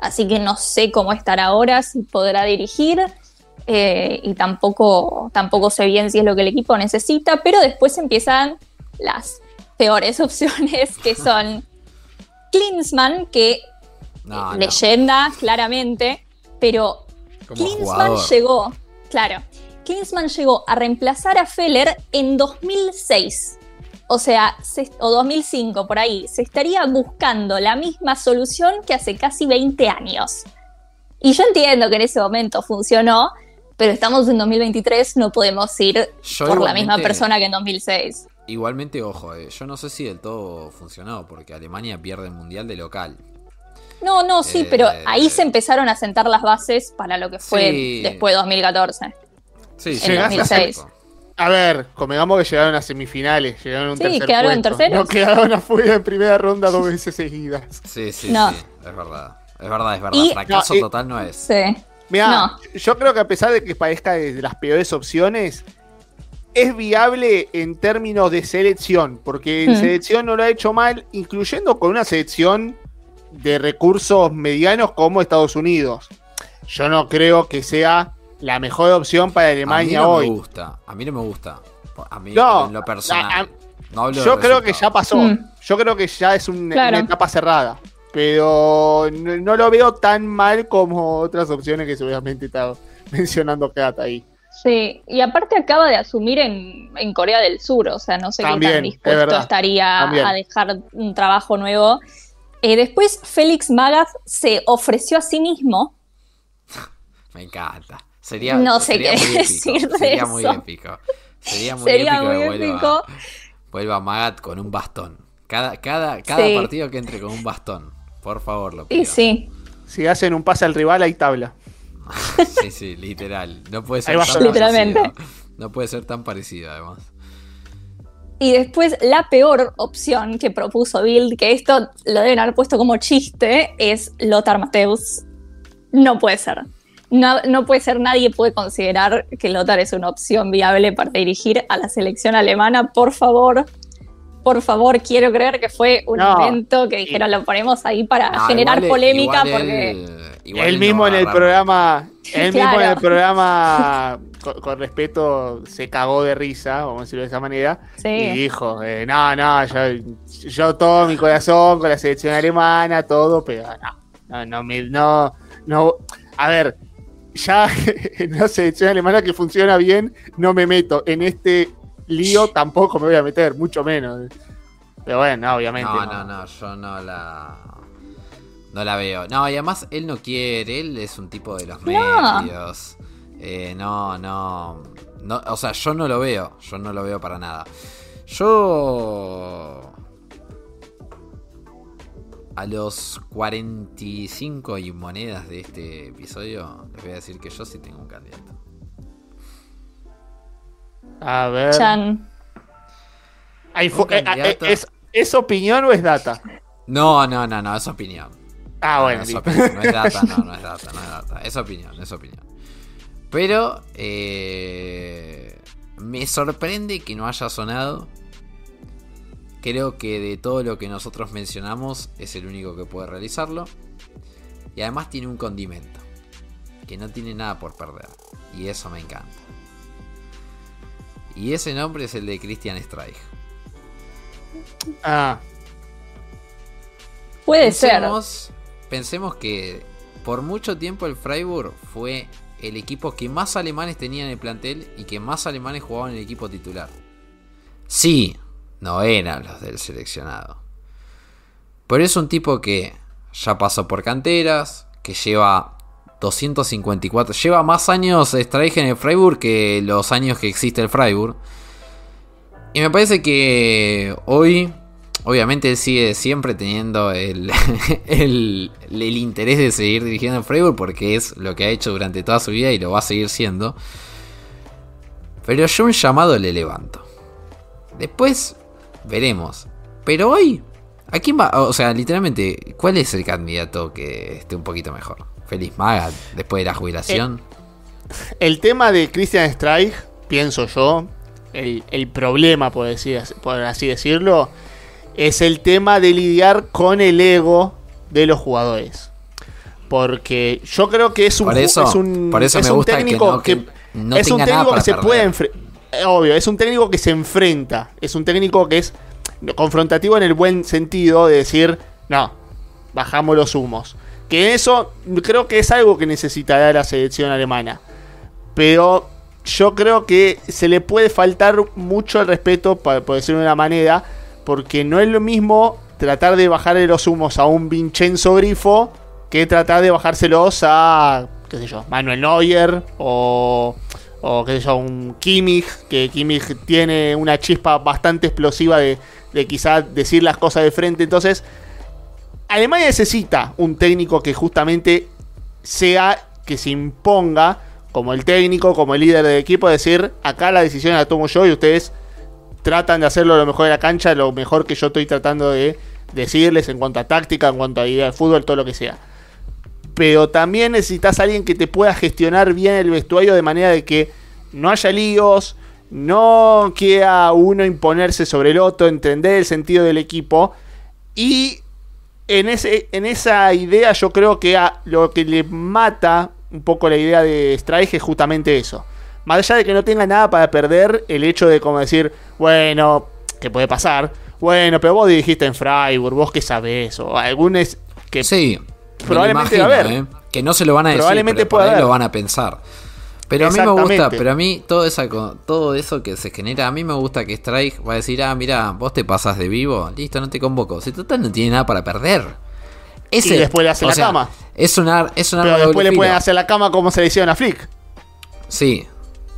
Así que no sé cómo estará ahora, si podrá dirigir. eh, y tampoco, tampoco sé bien si es lo que el equipo necesita. Pero después empiezan las peores opciones, que son Klinsmann, que No, no, leyenda, claramente, pero como Klinsmann jugador. llegó, claro, Klinsmann llegó a reemplazar a Feller en 2006. O sea, se- o 2005, por ahí. Se estaría buscando la misma solución que hace casi 20 años. Y yo entiendo que en ese momento funcionó, pero estamos en 2023, no podemos ir Yo por la misma persona que en 2006. Igualmente, ojo, eh, yo no sé si del todo funcionó, porque Alemania pierde el mundial de local. No, no, sí, Eh, pero ahí se empezaron a sentar las bases para lo que fue Sí. después de 2014. Sí, En sí, 2006. tampoco. A ver, convengamos que llegaron a semifinales, llegaron a un Sí, tercer quedaron puesto. terceros. No quedaron afuera en primera ronda dos veces seguidas. Sí, sí, No. sí, es verdad. Es verdad, es verdad. Y- Fracaso no, y- total no es. Sí. Mira, No. yo creo que a pesar de que parezca de las peores opciones, es viable en términos de selección, porque en Mm. selección no lo ha hecho mal, incluyendo con una selección de recursos medianos como Estados Unidos. Yo no creo que sea la mejor opción para Alemania a mí no hoy. me gusta. A mí no me gusta. A mí, No, en lo personal. a- a- No Yo creo que ya pasó. Mm. Yo creo que ya es un- Claro. una etapa cerrada. Pero no, no lo veo tan mal como otras opciones que seguramente está mencionando Kat ahí. Sí, y aparte acaba de asumir en, en Corea del Sur, o sea, no sé También, qué tan es dispuesto verdad. estaría También. a dejar un trabajo nuevo. Eh, después, Félix Magath se ofreció a sí mismo. Me encanta. Sería, No sé sería qué muy épico. de Sería muy épico. Sería muy Sería épico muy que vuelva, épico. vuelva Magat con un bastón. Cada, cada, cada Sí. partido que entre con un bastón. Por favor, lo Y pido. sí, Si hacen un pase al rival, hay tabla. Sí, sí, literal. No puede ser tan. Literalmente. parecido. No puede ser tan parecido, además. Y después la peor opción que propuso Bild, que esto lo deben haber puesto como chiste, es Lothar Mateus. No puede ser. No, no puede ser, nadie puede considerar que Lothar es una opción viable para dirigir a la selección alemana. Por favor, por favor, quiero creer que fue un No. invento que dijeron lo ponemos ahí para No, generar igual- polémica igual porque... él- igual él no mismo en el programa, él mismo en el programa, con, con respeto, se cagó de risa, vamos a decirlo de esa manera, Sí. y dijo, eh, no, no, yo, yo todo mi corazón con la selección alemana, todo, pero no, no, no, me- no, no, a ver, ya en una selección alemana que funciona bien, no me meto, en este lío tampoco me voy a meter, mucho menos. Pero bueno, no, obviamente. No, no, no, yo no la. No la veo. No, y además él no quiere, él es un tipo de los No. medios. Eh, no, no, no. O sea, yo no lo veo. Yo no lo veo para nada. Yo. A los 45 y monedas de este episodio, les voy a decir que yo sí tengo un candidato. A ver. Chan. Eh, eh. ¿es, ¿Es opinión o es data? No, no, no, no, es opinión. Ah, No, bueno, no es, opinión, no es data, no, no es data, no es data. Es opinión, es opinión. Pero eh, me sorprende que no haya sonado. Creo que de todo lo que nosotros mencionamos es el único que puede realizarlo. Y además tiene un condimento. Que no tiene nada por perder. Y eso me encanta. Y ese nombre es el de Christian Streich. Ah, Puede ser. Pensemos, pensemos que por mucho tiempo el Freiburg fue el equipo que más alemanes tenía en el plantel y que más alemanes jugaban en el equipo titular. Sí, no eran los del seleccionado. Pero es un tipo que ya pasó por canteras, que lleva 254, lleva más años Streich en el Freiburg que los años que existe el Freiburg. Y me parece que hoy, obviamente, él sigue siempre teniendo el, el, el interés de seguir dirigiendo el Freiburg porque es lo que ha hecho durante toda su vida y lo va a seguir siendo. Pero yo un llamado le levanto. Después veremos. Pero hoy, ¿a quién va? O sea, literalmente, ¿cuál es el candidato que esté un poquito mejor? Feliz Maga, después de la jubilación. el tema de Christian Streich, pienso yo, el, el problema, por, decir, por así decirlo, es el tema de lidiar con el ego de los jugadores. Porque yo creo que es un, Por ju- eso- es un, por eso es me un gusta que técnico no- que no es un técnico que se perder. puede enfrentar. Obvio, es un técnico que se enfrenta. Es un técnico que es confrontativo en el buen sentido de decir, no, bajamos los humos. Que eso creo que es algo que necesitará la selección alemana. Pero yo creo que se le puede faltar mucho el respeto, por decirlo de una manera, porque no es lo mismo tratar de bajarle los humos a un Vincenzo Grifo que tratar de bajárselos a, qué sé yo, Manuel Neuer o, o qué sé yo, un Kimmich, que Kimmich tiene una chispa bastante explosiva de, de quizás decir las cosas de frente. Entonces, Alemania necesita un técnico que justamente sea, que se imponga como el técnico, como el líder del equipo, decir, acá la decisión la tomo yo y ustedes tratan de hacerlo lo mejor de la cancha, lo mejor que yo estoy tratando de decirles en cuanto a táctica, en cuanto a idea de fútbol, todo lo que sea. pero también necesitas a alguien que te pueda gestionar bien el vestuario de manera de que no haya líos, no quiera uno imponerse sobre el otro, entender el sentido del equipo. Y en, ese, en esa idea yo creo que a, lo que le mata un poco la idea de Strike es justamente eso. Más allá de que no tenga nada para perder, el hecho de como decir, bueno, que puede pasar, bueno, pero vos dirigiste en Freiburg, vos qué sabés, o algunos que Sí, probablemente me lo va a haber. imagino, ¿eh? Que no se lo van a decir, Probablemente pero por ahí lo van a pensar. Pero a mí me gusta, pero a mí todo, esa, todo eso que se genera, a mí me gusta que Strike va a decir, ah, mira, vos te pasas de vivo, listo, no te convoco. Si total no tiene nada para perder. Ese, Y después le hace la sea, cama. Es es pero de después le pueden hacer la cama como se le hicieron a Flick. Sí,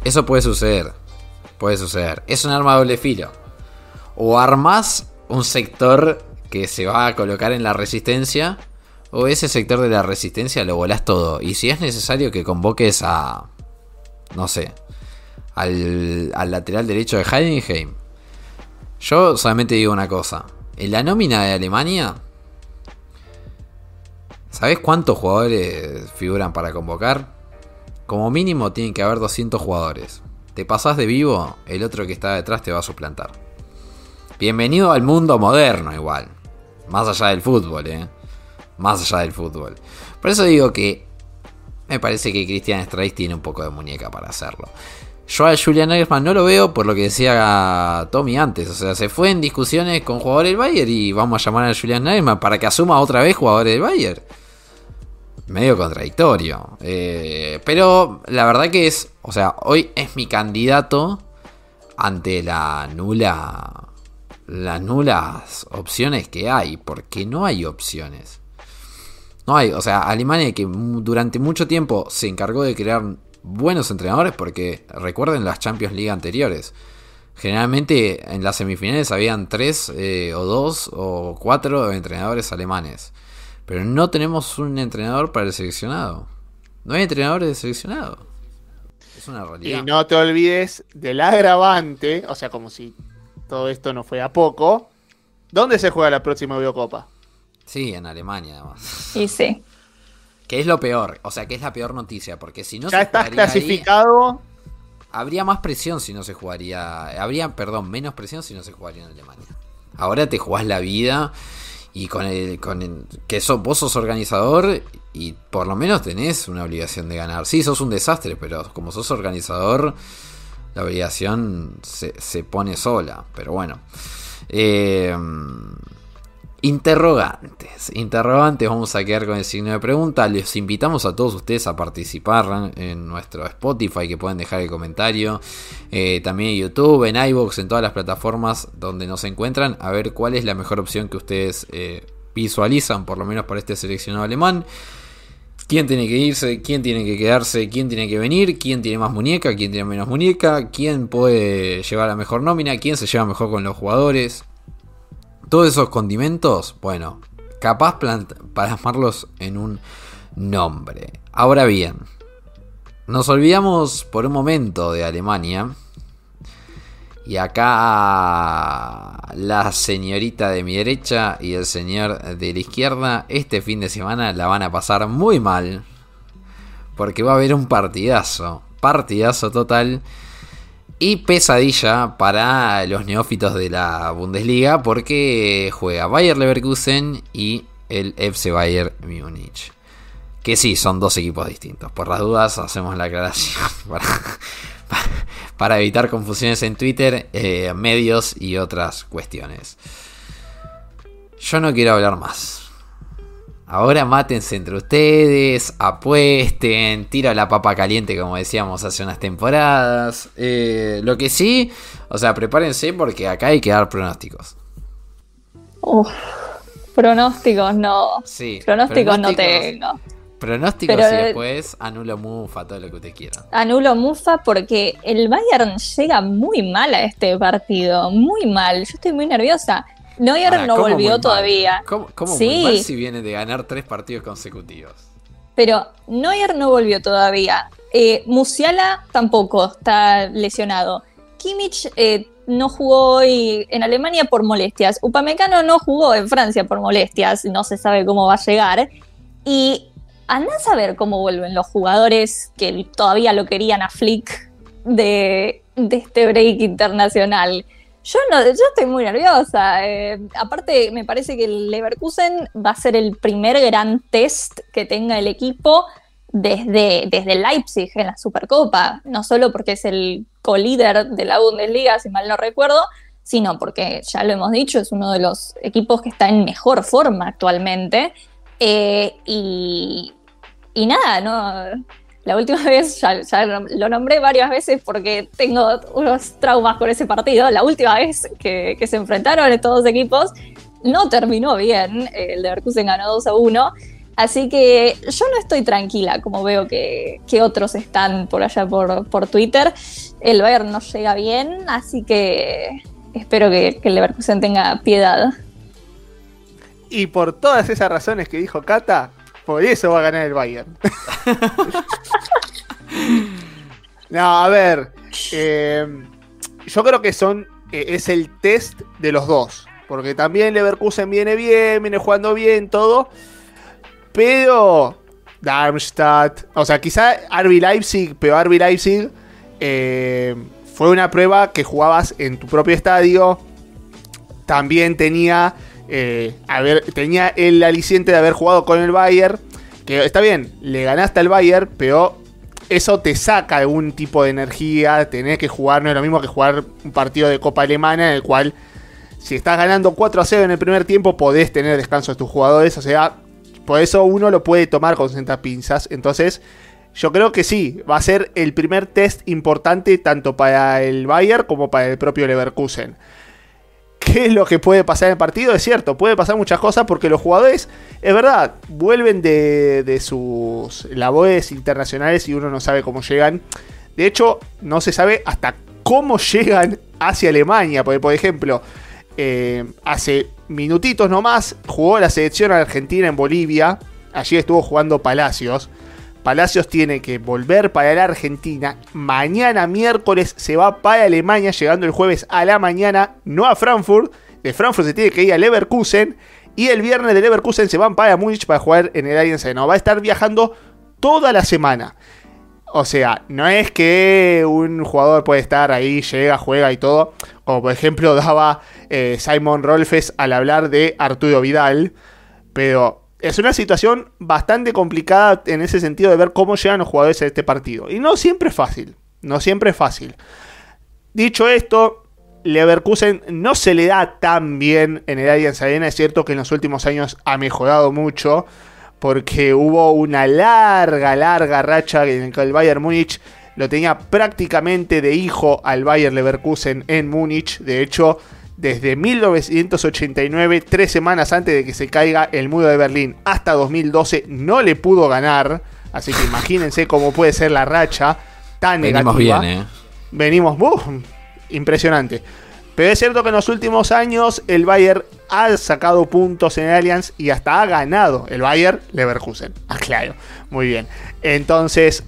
eso puede suceder. Puede suceder. Es un arma de doble filo. O armas un sector que se va a colocar en la resistencia. O ese sector de la resistencia lo volás todo. Y si es necesario que convoques a. No sé. Al, al lateral derecho de Heidenheim. Yo solamente digo una cosa. En la nómina de Alemania. ¿Sabes cuántos jugadores figuran para convocar? Como mínimo tienen que haber 200 jugadores. Te pasás de vivo, el otro que está detrás te va a suplantar. Bienvenido al mundo moderno igual. Más allá del fútbol, ¿eh? Más allá del fútbol. Por eso digo que me parece que Christian Streich tiene un poco de muñeca para hacerlo. Yo a Julian Nagelsmann no lo veo por lo que decía Tommy antes. O sea, se fue en discusiones con jugadores del Bayern y vamos a llamar a Julian Nagelsmann para que asuma otra vez jugadores del Bayern medio contradictorio. Eh, pero la verdad que es, o sea, hoy es mi candidato ante la nula, las nulas opciones que hay, porque no hay opciones. No hay, o sea, Alemania que durante mucho tiempo se encargó de crear buenos entrenadores, porque recuerden las Champions League anteriores. Generalmente en las semifinales habían tres eh, o dos o cuatro entrenadores alemanes. Pero no tenemos un entrenador para el seleccionado. No hay entrenadores de seleccionado. Es una realidad. Y no te olvides del agravante, o sea, como si todo esto no fuera poco. ¿Dónde se juega la próxima Eurocopa? Sí, en Alemania además. Y sí. Que es lo peor. O sea, que es la peor noticia. Porque si no ya se estás jugaría ahí, clasificado. habría más presión si no se jugaría. Habría, perdón, menos presión si no se jugaría en Alemania. Ahora te jugás la vida. Y con el, con el- que sos, vos sos organizador y por lo menos tenés una obligación de ganar. Sí, sos un desastre, pero como sos organizador, la obligación se, se pone sola. Pero bueno. Eh, interrogantes. Interrogantes, vamos a quedar con el signo de pregunta. Les invitamos a todos ustedes a participar en nuestro Spotify, que pueden dejar el comentario. Eh, también en YouTube, en iVoox, en todas las plataformas donde nos encuentran. A ver cuál es la mejor opción que ustedes eh, visualizan, por lo menos para este seleccionado alemán. ¿Quién tiene que irse? ¿Quién tiene que quedarse? ¿Quién tiene que venir? ¿Quién tiene más muñeca? ¿Quién tiene menos muñeca? ¿Quién puede llevar la mejor nómina? ¿Quién se lleva mejor con los jugadores? Todos esos condimentos, bueno, capaz plasmarlos en un nombre. Ahora bien, nos olvidamos por un momento de Alemania. Y acá la señorita de mi derecha y el señor de la izquierda este fin de semana la van a pasar muy mal. Porque va a haber un partidazo. Partidazo total. Y pesadilla para los neófitos de la Bundesliga porque juega Bayer Leverkusen y el FC Bayern Múnich. Que sí, son dos equipos distintos. Por las dudas hacemos la aclaración para, evitar confusiones en Twitter, eh, medios y otras cuestiones. Yo no quiero hablar más. Ahora mátense entre ustedes, apuesten, tira la papa caliente como decíamos hace unas temporadas. Eh, lo que sí, o sea, prepárense porque acá hay que dar pronósticos. Uf, pronósticos no. Sí, Pronósticos no tengo. Pronósticos Pero, y después anulo mufa, todo lo que usted quiera. Anulo Mufa porque el Bayern llega muy mal a este partido. Muy mal. Yo estoy muy nerviosa. Neuer Ahora, no ¿cómo muy volvió todavía. ¿Cómo, cómo Sí. muy mal si viene de ganar tres partidos consecutivos? Pero Neuer no volvió todavía. Eh, Musiala tampoco está lesionado. Kimmich eh, no jugó hoy en Alemania por molestias. Upamecano no jugó en Francia por molestias. No se sabe cómo va a llegar. Y andá a saber cómo vuelven los jugadores que todavía lo querían a Flick de, de este break internacional. Yo no, yo estoy muy nerviosa. eh, aparte, me parece que el Leverkusen va a ser el primer gran test que tenga el equipo desde, desde Leipzig en la Supercopa. No solo porque es el co-líder de la Bundesliga, si mal no recuerdo, sino porque, ya lo hemos dicho, es uno de los equipos que está en mejor forma actualmente. Eh, y, y nada, no. La última vez, ya, lo nombré varias veces porque tengo unos traumas con ese partido. La última vez que, se enfrentaron estos dos equipos no terminó bien. El Leverkusen ganó 2 a 1. Así que yo no estoy tranquila, como veo que, que otros están por allá por, por Twitter. El Bayern no llega bien, así que espero que, que el Leverkusen tenga piedad. Y por todas esas razones que dijo Cata, por eso va a ganar el Bayern. no, a ver. eh, yo creo que son. eh, es el test de los dos. Porque también Leverkusen viene bien, viene jugando bien, todo. Pero. Darmstadt. O sea, quizá RB Leipzig, pero RB Leipzig. eh, fue una prueba que jugabas en tu propio estadio. También tenía. Eh, tenía el aliciente de haber jugado con el Bayern. Que está bien, le ganaste al Bayern, pero eso te saca algún tipo de energía. Tenés que jugar, no es lo mismo que jugar un partido de Copa Alemana en el cual si estás ganando 4 a 0 en el primer tiempo, podés tener descanso de tus jugadores. O sea, por eso uno lo puede tomar con pinzas. Entonces, yo creo que sí, va a ser el primer test importante tanto para el Bayern como para el propio Leverkusen. ¿Qué es lo que puede pasar en el partido? Es cierto, puede pasar muchas cosas porque los jugadores, es verdad, vuelven de, de sus labores internacionales y uno no sabe cómo llegan. De hecho, no se sabe hasta cómo llegan hacia Alemania. Porque, por ejemplo, eh, hace minutitos nomás jugó la selección argentina en Bolivia. Allí estuvo jugando Palacios. Palacios tiene que volver para la Argentina. Mañana miércoles se va para Alemania, llegando el jueves a la mañana, no a Frankfurt. De Frankfurt se tiene que ir a Leverkusen. Y el viernes de Leverkusen se van para Múnich para jugar en el Allianz Arena. Va a estar viajando toda la semana. O sea, no es que un jugador puede estar ahí, llega, juega y todo. Como por ejemplo daba eh, Simon Rolfes al hablar de Arturo Vidal. Pero es una situación bastante complicada en ese sentido de ver cómo llegan los jugadores a este partido. Y no siempre es fácil. No siempre es fácil. Dicho esto, Leverkusen no se le da tan bien en el Allianz Arena. Es cierto que en los últimos años ha mejorado mucho. Porque hubo una larga, larga racha en la que el Bayern Múnich lo tenía prácticamente de hijo al Bayern Leverkusen en Múnich. De hecho, desde 1989, tres semanas antes de que se caiga el muro de Berlín, hasta 2012, no le pudo ganar. Así que imagínense cómo puede ser la racha tan Venimos negativa. bien, ¿eh? Venimos, impresionante. Pero es cierto que en los últimos años el Bayern ha sacado puntos en el Allianz y hasta ha ganado el Bayern Leverkusen. Ah, claro, muy bien. Entonces,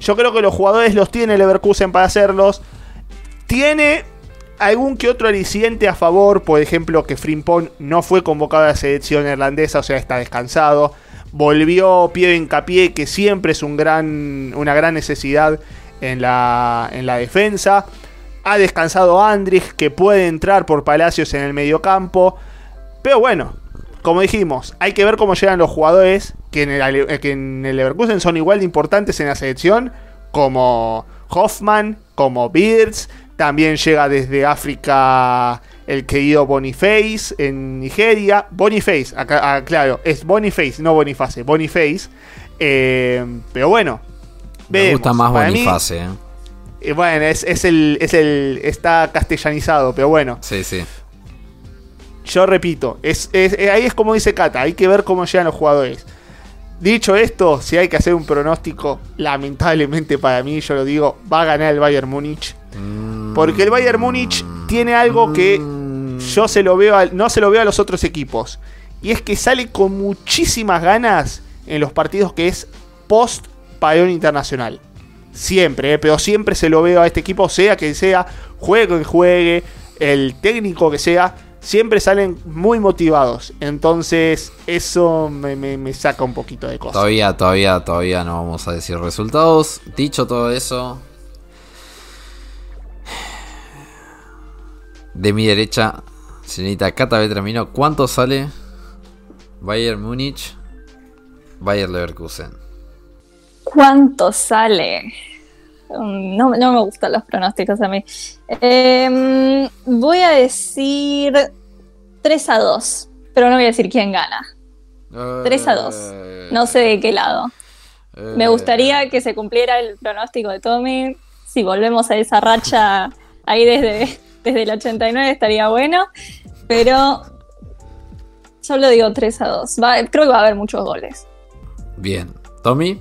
yo creo que los jugadores los tiene Leverkusen para hacerlos. Tiene algún que otro aliciente a favor, por ejemplo, que Frimpong no fue convocado a la selección irlandesa, o sea, está descansado. Volvió Pierre Hincapié, que siempre es una gran necesidad en la, en la defensa. Ha descansado Andrich, que puede entrar por Palacios en el mediocampo. Pero bueno, como dijimos, hay que ver cómo llegan los jugadores que en, el, Ale- que en el Leverkusen son igual de importantes en la selección, como Hoffman, como Beards. También llega desde África el querido Boniface en Nigeria. Boniface, acá, ah, claro, es Boniface, no Boniface, Boniface. Eh, pero bueno, Me veremos. gusta más Para Boniface, ¿eh? eh, bueno, es, es el, es el. Está castellanizado, pero bueno. Sí, sí. Yo repito, es, es- ahí es como dice Cata, hay que ver cómo llegan los jugadores. Dicho esto, si hay que hacer un pronóstico, lamentablemente para mí, yo lo digo, va a ganar el Bayern Múnich. Porque el Bayern Múnich tiene algo que yo se lo veo al- no se lo veo a los otros equipos. Y es que sale con muchísimas ganas en los partidos que es post parón internacional. Siempre, eh, pero siempre se lo veo a este equipo, sea que sea, juegue que juegue, el técnico que sea, siempre salen muy motivados. Entonces, eso me, me- me saca un poquito de cosas. Todavía, todavía, todavía no vamos a decir resultados. Dicho todo eso. De mi derecha, señorita Cata Betramino, ¿cuánto sale Bayern Múnich, Bayern Leverkusen? ¿Cuánto sale? Mm, No, no me gustan los pronósticos a mí. Em, voy a decir 3 a 2, pero no voy a decir quién gana. 3 a 2. No sé de qué lado. Eh, Me gustaría que se cumpliera el pronóstico de Tommy. Si volvemos a esa racha ahí desde, desde el 89 estaría bueno. Pero solo digo 3 a 2. Va- creo que va a haber muchos goles. Bien. Tommy,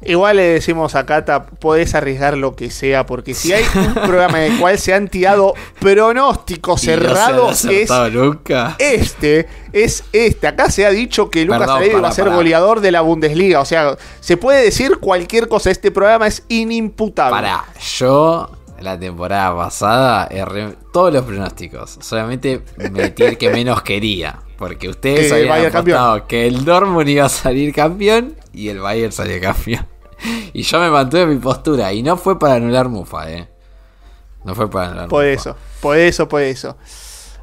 Igual le decimos a Cata, podés arriesgar lo que sea, porque si hay un programa en el cual se han tirado pronósticos no cerrados, es nunca. este, es este. Acá se ha dicho que Lucas Perdón, va a ser goleador de la Bundesliga. O sea, se puede decir cualquier cosa. Este programa es inimputable. Para, yo la temporada pasada erré todos los pronósticos. Solamente metí el que menos quería. Porque ustedes Que habían apostado que el Dortmund iba a salir campeón y el Bayern salió campeón. Y yo me mantuve en mi postura. Y no fue para anular Mufa, eh. No fue para anular Por Mufa. eso, por eso, por eso.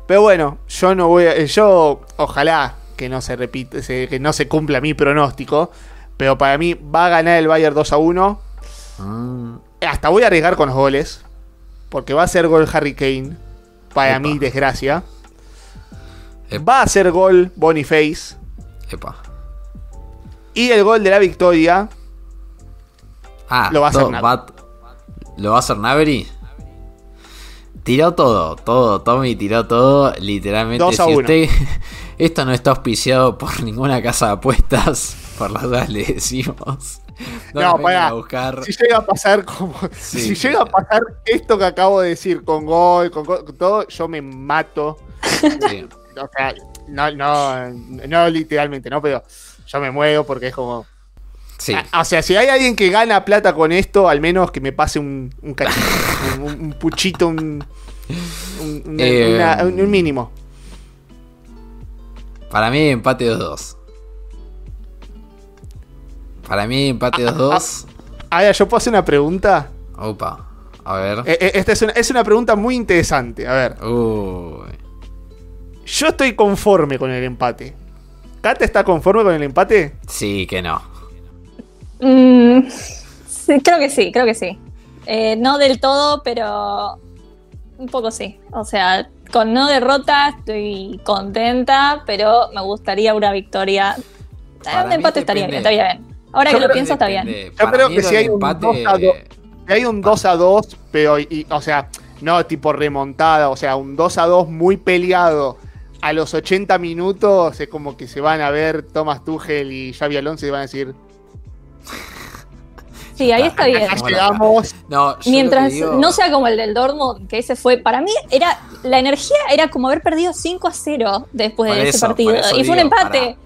Pero bueno, yo no voy a. Yo, ojalá que no se repite, que no se cumpla mi pronóstico. Pero para mí va a ganar el Bayern 2 a 1. Mm, Hasta voy a arriesgar con los goles. Porque va a ser gol Harry Kane. Para Epa. mi desgracia. Epa. Va a ser gol Boniface. epa. Y el gol de la victoria. Ah, Lo va a hacer va- ¿Lo va a hacer Nabri? Tiró todo, todo, Tommy tiró todo, literalmente. A si usted, esto no está auspiciado por ninguna casa de apuestas, por las dudas le decimos. No, No, nos vengan pará. a buscar. Si llega a pasar como. Sí, si llega a pasar esto que acabo de decir con gol, con, gol, con todo, yo me mato. Sí. O sea, no, no, no literalmente, ¿no? Pero yo me muevo porque es como. Sí. Ah, O sea, si hay alguien que gana plata con esto, al menos que me pase un, un cachito, un, puchito, un, un, una- Eh, una- un- un mínimo. Para mí empate 2-2. Para mí empate 2-2. Ahora, ¿yo puedo hacer una pregunta? Opa. A ver. Eh, eh, Esta es una, es una pregunta muy interesante. A ver, Uy. yo estoy conforme con el empate. ¿Cata está conforme con el empate? Sí, que no. Mm, sí, creo que sí, creo que sí. Eh, no del todo, pero un poco sí. O sea, con no derrota estoy contenta, pero me gustaría una victoria. Eh, Para un empate estaría bien, estaría bien. Ahora Yo que lo pienso, está bien. Yo Para creo que si hay un empate. 2 a 2, si hay un 2 a 2, pero, y- o sea, no tipo remontada, o sea, un 2 a 2 muy peleado a los 80 minutos, es como que se van a ver Thomas Tuchel y Xavi Alonso y van a decir, Sí, ahí está bien. llegamos. No, Mientras digo- no sea como el del Dortmund, que ese fue, para mí era, la energía era como haber perdido 5 a 0 después Por de ese eso, partido. Y fue un digo, empate.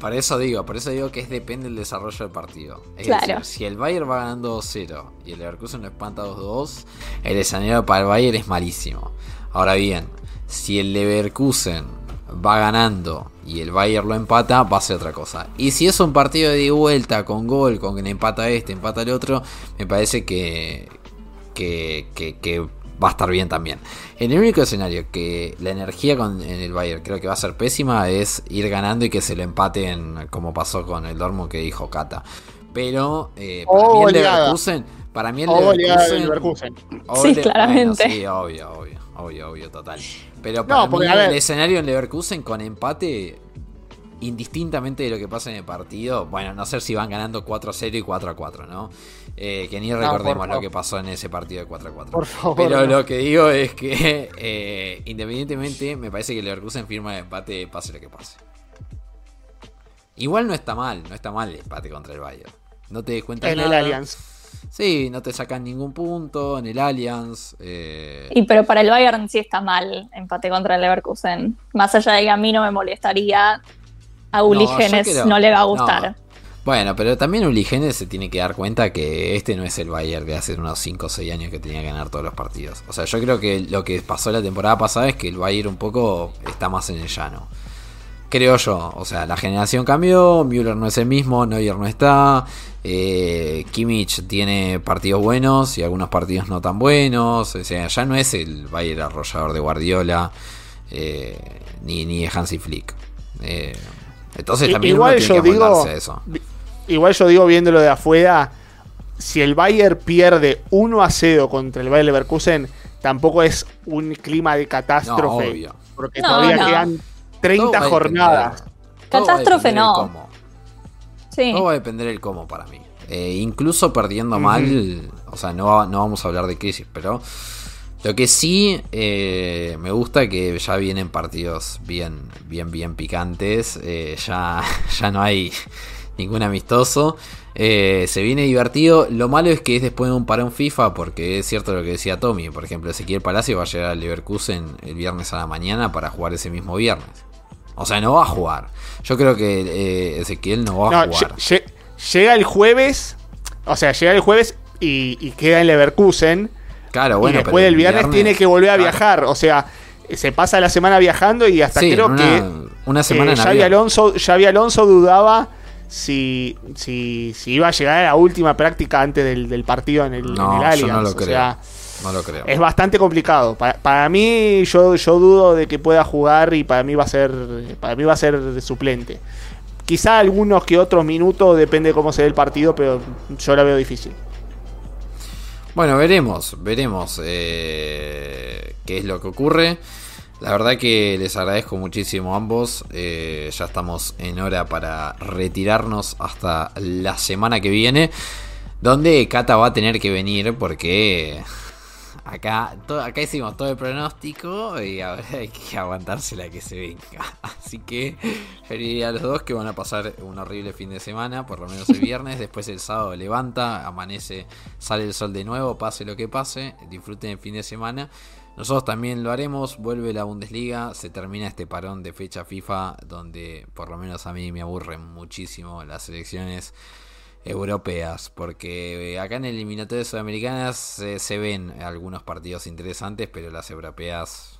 Por eso digo, por eso digo que es depende del desarrollo del partido. Es Claro. decir, si el Bayern va ganando 2-0 y el Leverkusen lo espanta 2-2, el escenario para el Bayern es malísimo. Ahora bien, si el Leverkusen va ganando y el Bayern lo empata, va a ser otra cosa. Y si es un partido de vuelta con gol, con que empata este, empata el otro, me parece que, que, que- que va a estar bien también. En el único escenario que la energía con, en el Bayern creo que va a ser pésima es ir ganando y que se lo empaten como pasó con el Dortmund que dijo Cata. Pero eh, para mí el goleada. Leverkusen, para mí el O goleada del Leverkusen, Leverkusen. Sí, le- claramente. bueno, sí, obvio, obvio, obvio, obvio, total. Pero para No, porque, mí el escenario en Leverkusen con empate, indistintamente de lo que pasa en el partido, bueno, no sé si van ganando 4-0 y 4-4, ¿no? Eh, que ni recordemos lo que pasó en ese partido de 4-4. Por favor. Pero no. lo que digo es que, eh, independientemente, me parece que el Leverkusen firma el empate, pase lo que pase. Igual no está mal, no está mal el empate contra el Bayern. No te des cuenta En el. Allianz. Sí, no te sacan ningún punto en el Allianz. eh, Y pero para el Bayern sí está mal empate contra el Leverkusen. Más allá de que a mí no me molestaría, a Uli No, creo- no, le va a no. gustar. Bueno, pero también Uligene se tiene que dar cuenta que este no es el Bayern de hace unos 5 o 6 años que tenía que ganar todos los partidos. O sea, yo creo que lo que pasó la temporada pasada es que el Bayern un poco está más en el llano. Creo yo, o sea, la generación cambió, Müller no es el mismo, Neuer no está, eh, Kimmich tiene partidos buenos y algunos partidos no tan buenos, o sea, ya no es el Bayern arrollador de Guardiola eh, ni, ni de Hansi Flick. Eh, entonces también igual uno tiene yo que digo, a eso. igual yo digo viéndolo de afuera, si el Bayern pierde 1 a 0 contra el Bayern Leverkusen, tampoco es un clima de No, catástrofe, obvio. porque No, todavía no. quedan Todo 30 va a jornadas. Catástrofe no. Sí. Todo va a depender del cómo para mí. Eh, incluso perdiendo mal, o sea, no, no vamos a hablar de crisis, pero lo que sí eh, me gusta que ya vienen partidos bien, bien, bien picantes. eh, ya, ya no hay ningún amistoso. eh, se viene divertido. Lo malo es que es después de un parón FIFA, porque es cierto lo que decía Tommy. Por ejemplo, Ezequiel Palacio va a llegar al Leverkusen el viernes a la mañana para jugar ese mismo viernes. O sea, no va a jugar. Yo creo que Ezequiel no va a jugar. lle- lle- llega el jueves, o sea, llega el jueves y, y queda en Leverkusen. Claro, bueno, y después del el viernes, tiene que volver a claro. viajar. O sea, se pasa la semana viajando y hasta Sí, creo una- que una semana eh, Xavi. Alonso, Xavi Alonso dudaba si, si, si iba a llegar a la última práctica antes del, del partido en el, en No, yo no lo o creo. sea, No lo creo. es bastante complicado. Pa- Para, mí, yo, yo dudo de que pueda jugar y para mí va a ser, para mí va a ser suplente. Quizá algunos que otros minutos, depende de cómo se dé el partido, pero yo la veo difícil. Bueno, veremos, veremos eh, qué es lo que ocurre. La verdad que les agradezco muchísimo a ambos. Eh, ya estamos en hora para retirarnos hasta la semana que viene. Donde Cata va a tener que venir porque acá, to- acá hicimos todo el pronóstico y ahora hay que aguantarse la que se venga. Así que felicidades a los dos que van a pasar un horrible fin de semana, por lo menos el viernes. Después el sábado levanta, amanece, sale el sol de nuevo, pase lo que pase. Disfruten el fin de semana. Nosotros también lo haremos, vuelve la Bundesliga, se termina este parón de fecha FIFA donde por lo menos a mí me aburren muchísimo las selecciones europeas, porque acá en eliminatorias sudamericanas se, se ven algunos partidos interesantes, pero las europeas,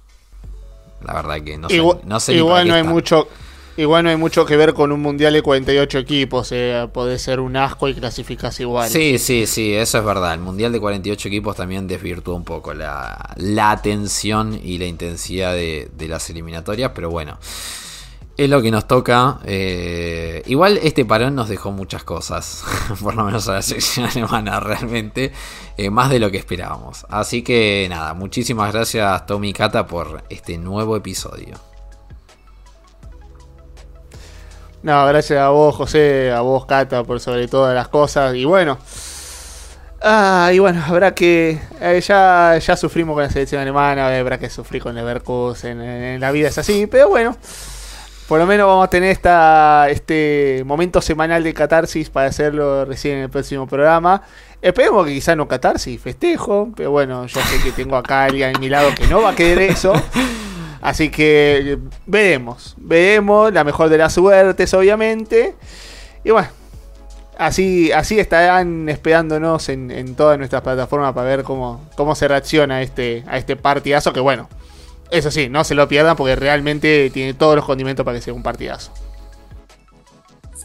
la verdad que no sé, igual no sé igual no hay están. mucho. Igual no hay mucho que ver con un mundial de 48 equipos. Eh, puede ser un asco y clasificas igual. Sí, sí, sí, eso es verdad. El Mundial de 48 equipos también desvirtuó un poco la, la atención y la intensidad de, de las eliminatorias, pero bueno. Es lo que nos toca. eh, igual este parón nos dejó muchas cosas. Por lo menos a la sección alemana realmente. eh, más de lo que esperábamos. Así que nada, muchísimas gracias Tommy y Cata por este nuevo episodio. No, gracias a vos, José, a vos, Cata, por sobre todas las cosas. Y bueno. Ah, y bueno, habrá que. eh, ya, ya sufrimos con la selección alemana, habrá que sufrir con Leverkusen. En, en la vida es así, pero bueno. Por lo menos vamos a tener este momento semanal de catarsis para hacerlo recién en el próximo programa. Esperemos que quizá no catarsis, festejo, pero bueno, yo sé que tengo acá alguien a mi lado que no va a querer eso. Así que eh, veremos, veremos, la mejor de las suertes, obviamente. Y bueno, así, así estarán esperándonos en, todas nuestras plataformas para ver cómo, cómo se reacciona este, a este partidazo. Que bueno, eso sí, no se lo pierdan porque realmente tiene todos los condimentos para que sea un partidazo.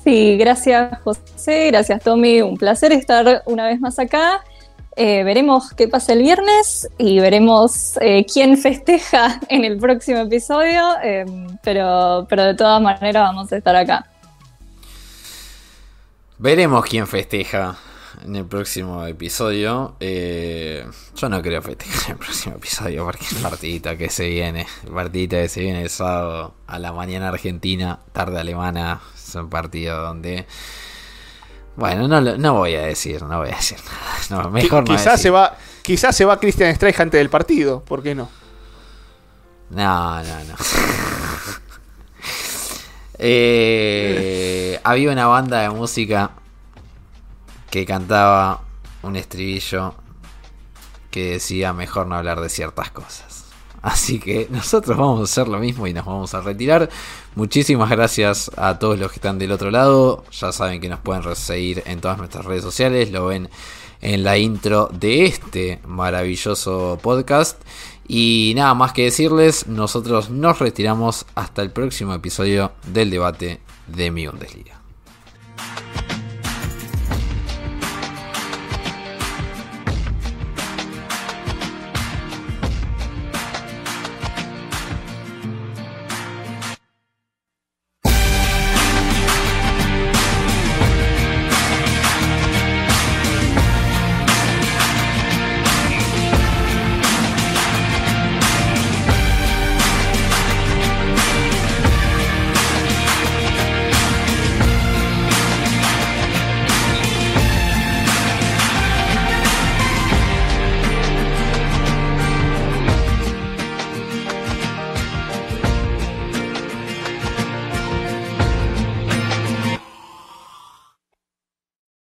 Sí, gracias José, gracias Tommy, un placer estar una vez más acá. Eh, veremos qué pasa el viernes y veremos eh, quién festeja en el próximo episodio, eh, pero, pero de todas maneras vamos a estar acá. Veremos quién festeja en el próximo episodio. Eh, yo no creo festejar en el próximo episodio porque el partidito que se viene, el partidito que se viene el sábado a la mañana argentina, tarde alemana, es un partido donde... Bueno, no, no voy a decir, no voy a decir nada. No, mejor no quizás decir. se va, quizás se va Christian Streich antes del partido, ¿por qué no? No, no, no. Eh, había una banda de música que cantaba un estribillo que decía mejor no hablar de ciertas cosas. Así que nosotros vamos a hacer lo mismo y nos vamos a retirar. Muchísimas gracias a todos los que están del otro lado. Ya saben que nos pueden seguir en todas nuestras redes sociales. Lo ven en la intro de este maravilloso podcast. Y nada más que decirles, nosotros nos retiramos hasta el próximo episodio del debate de mi Bundesliga.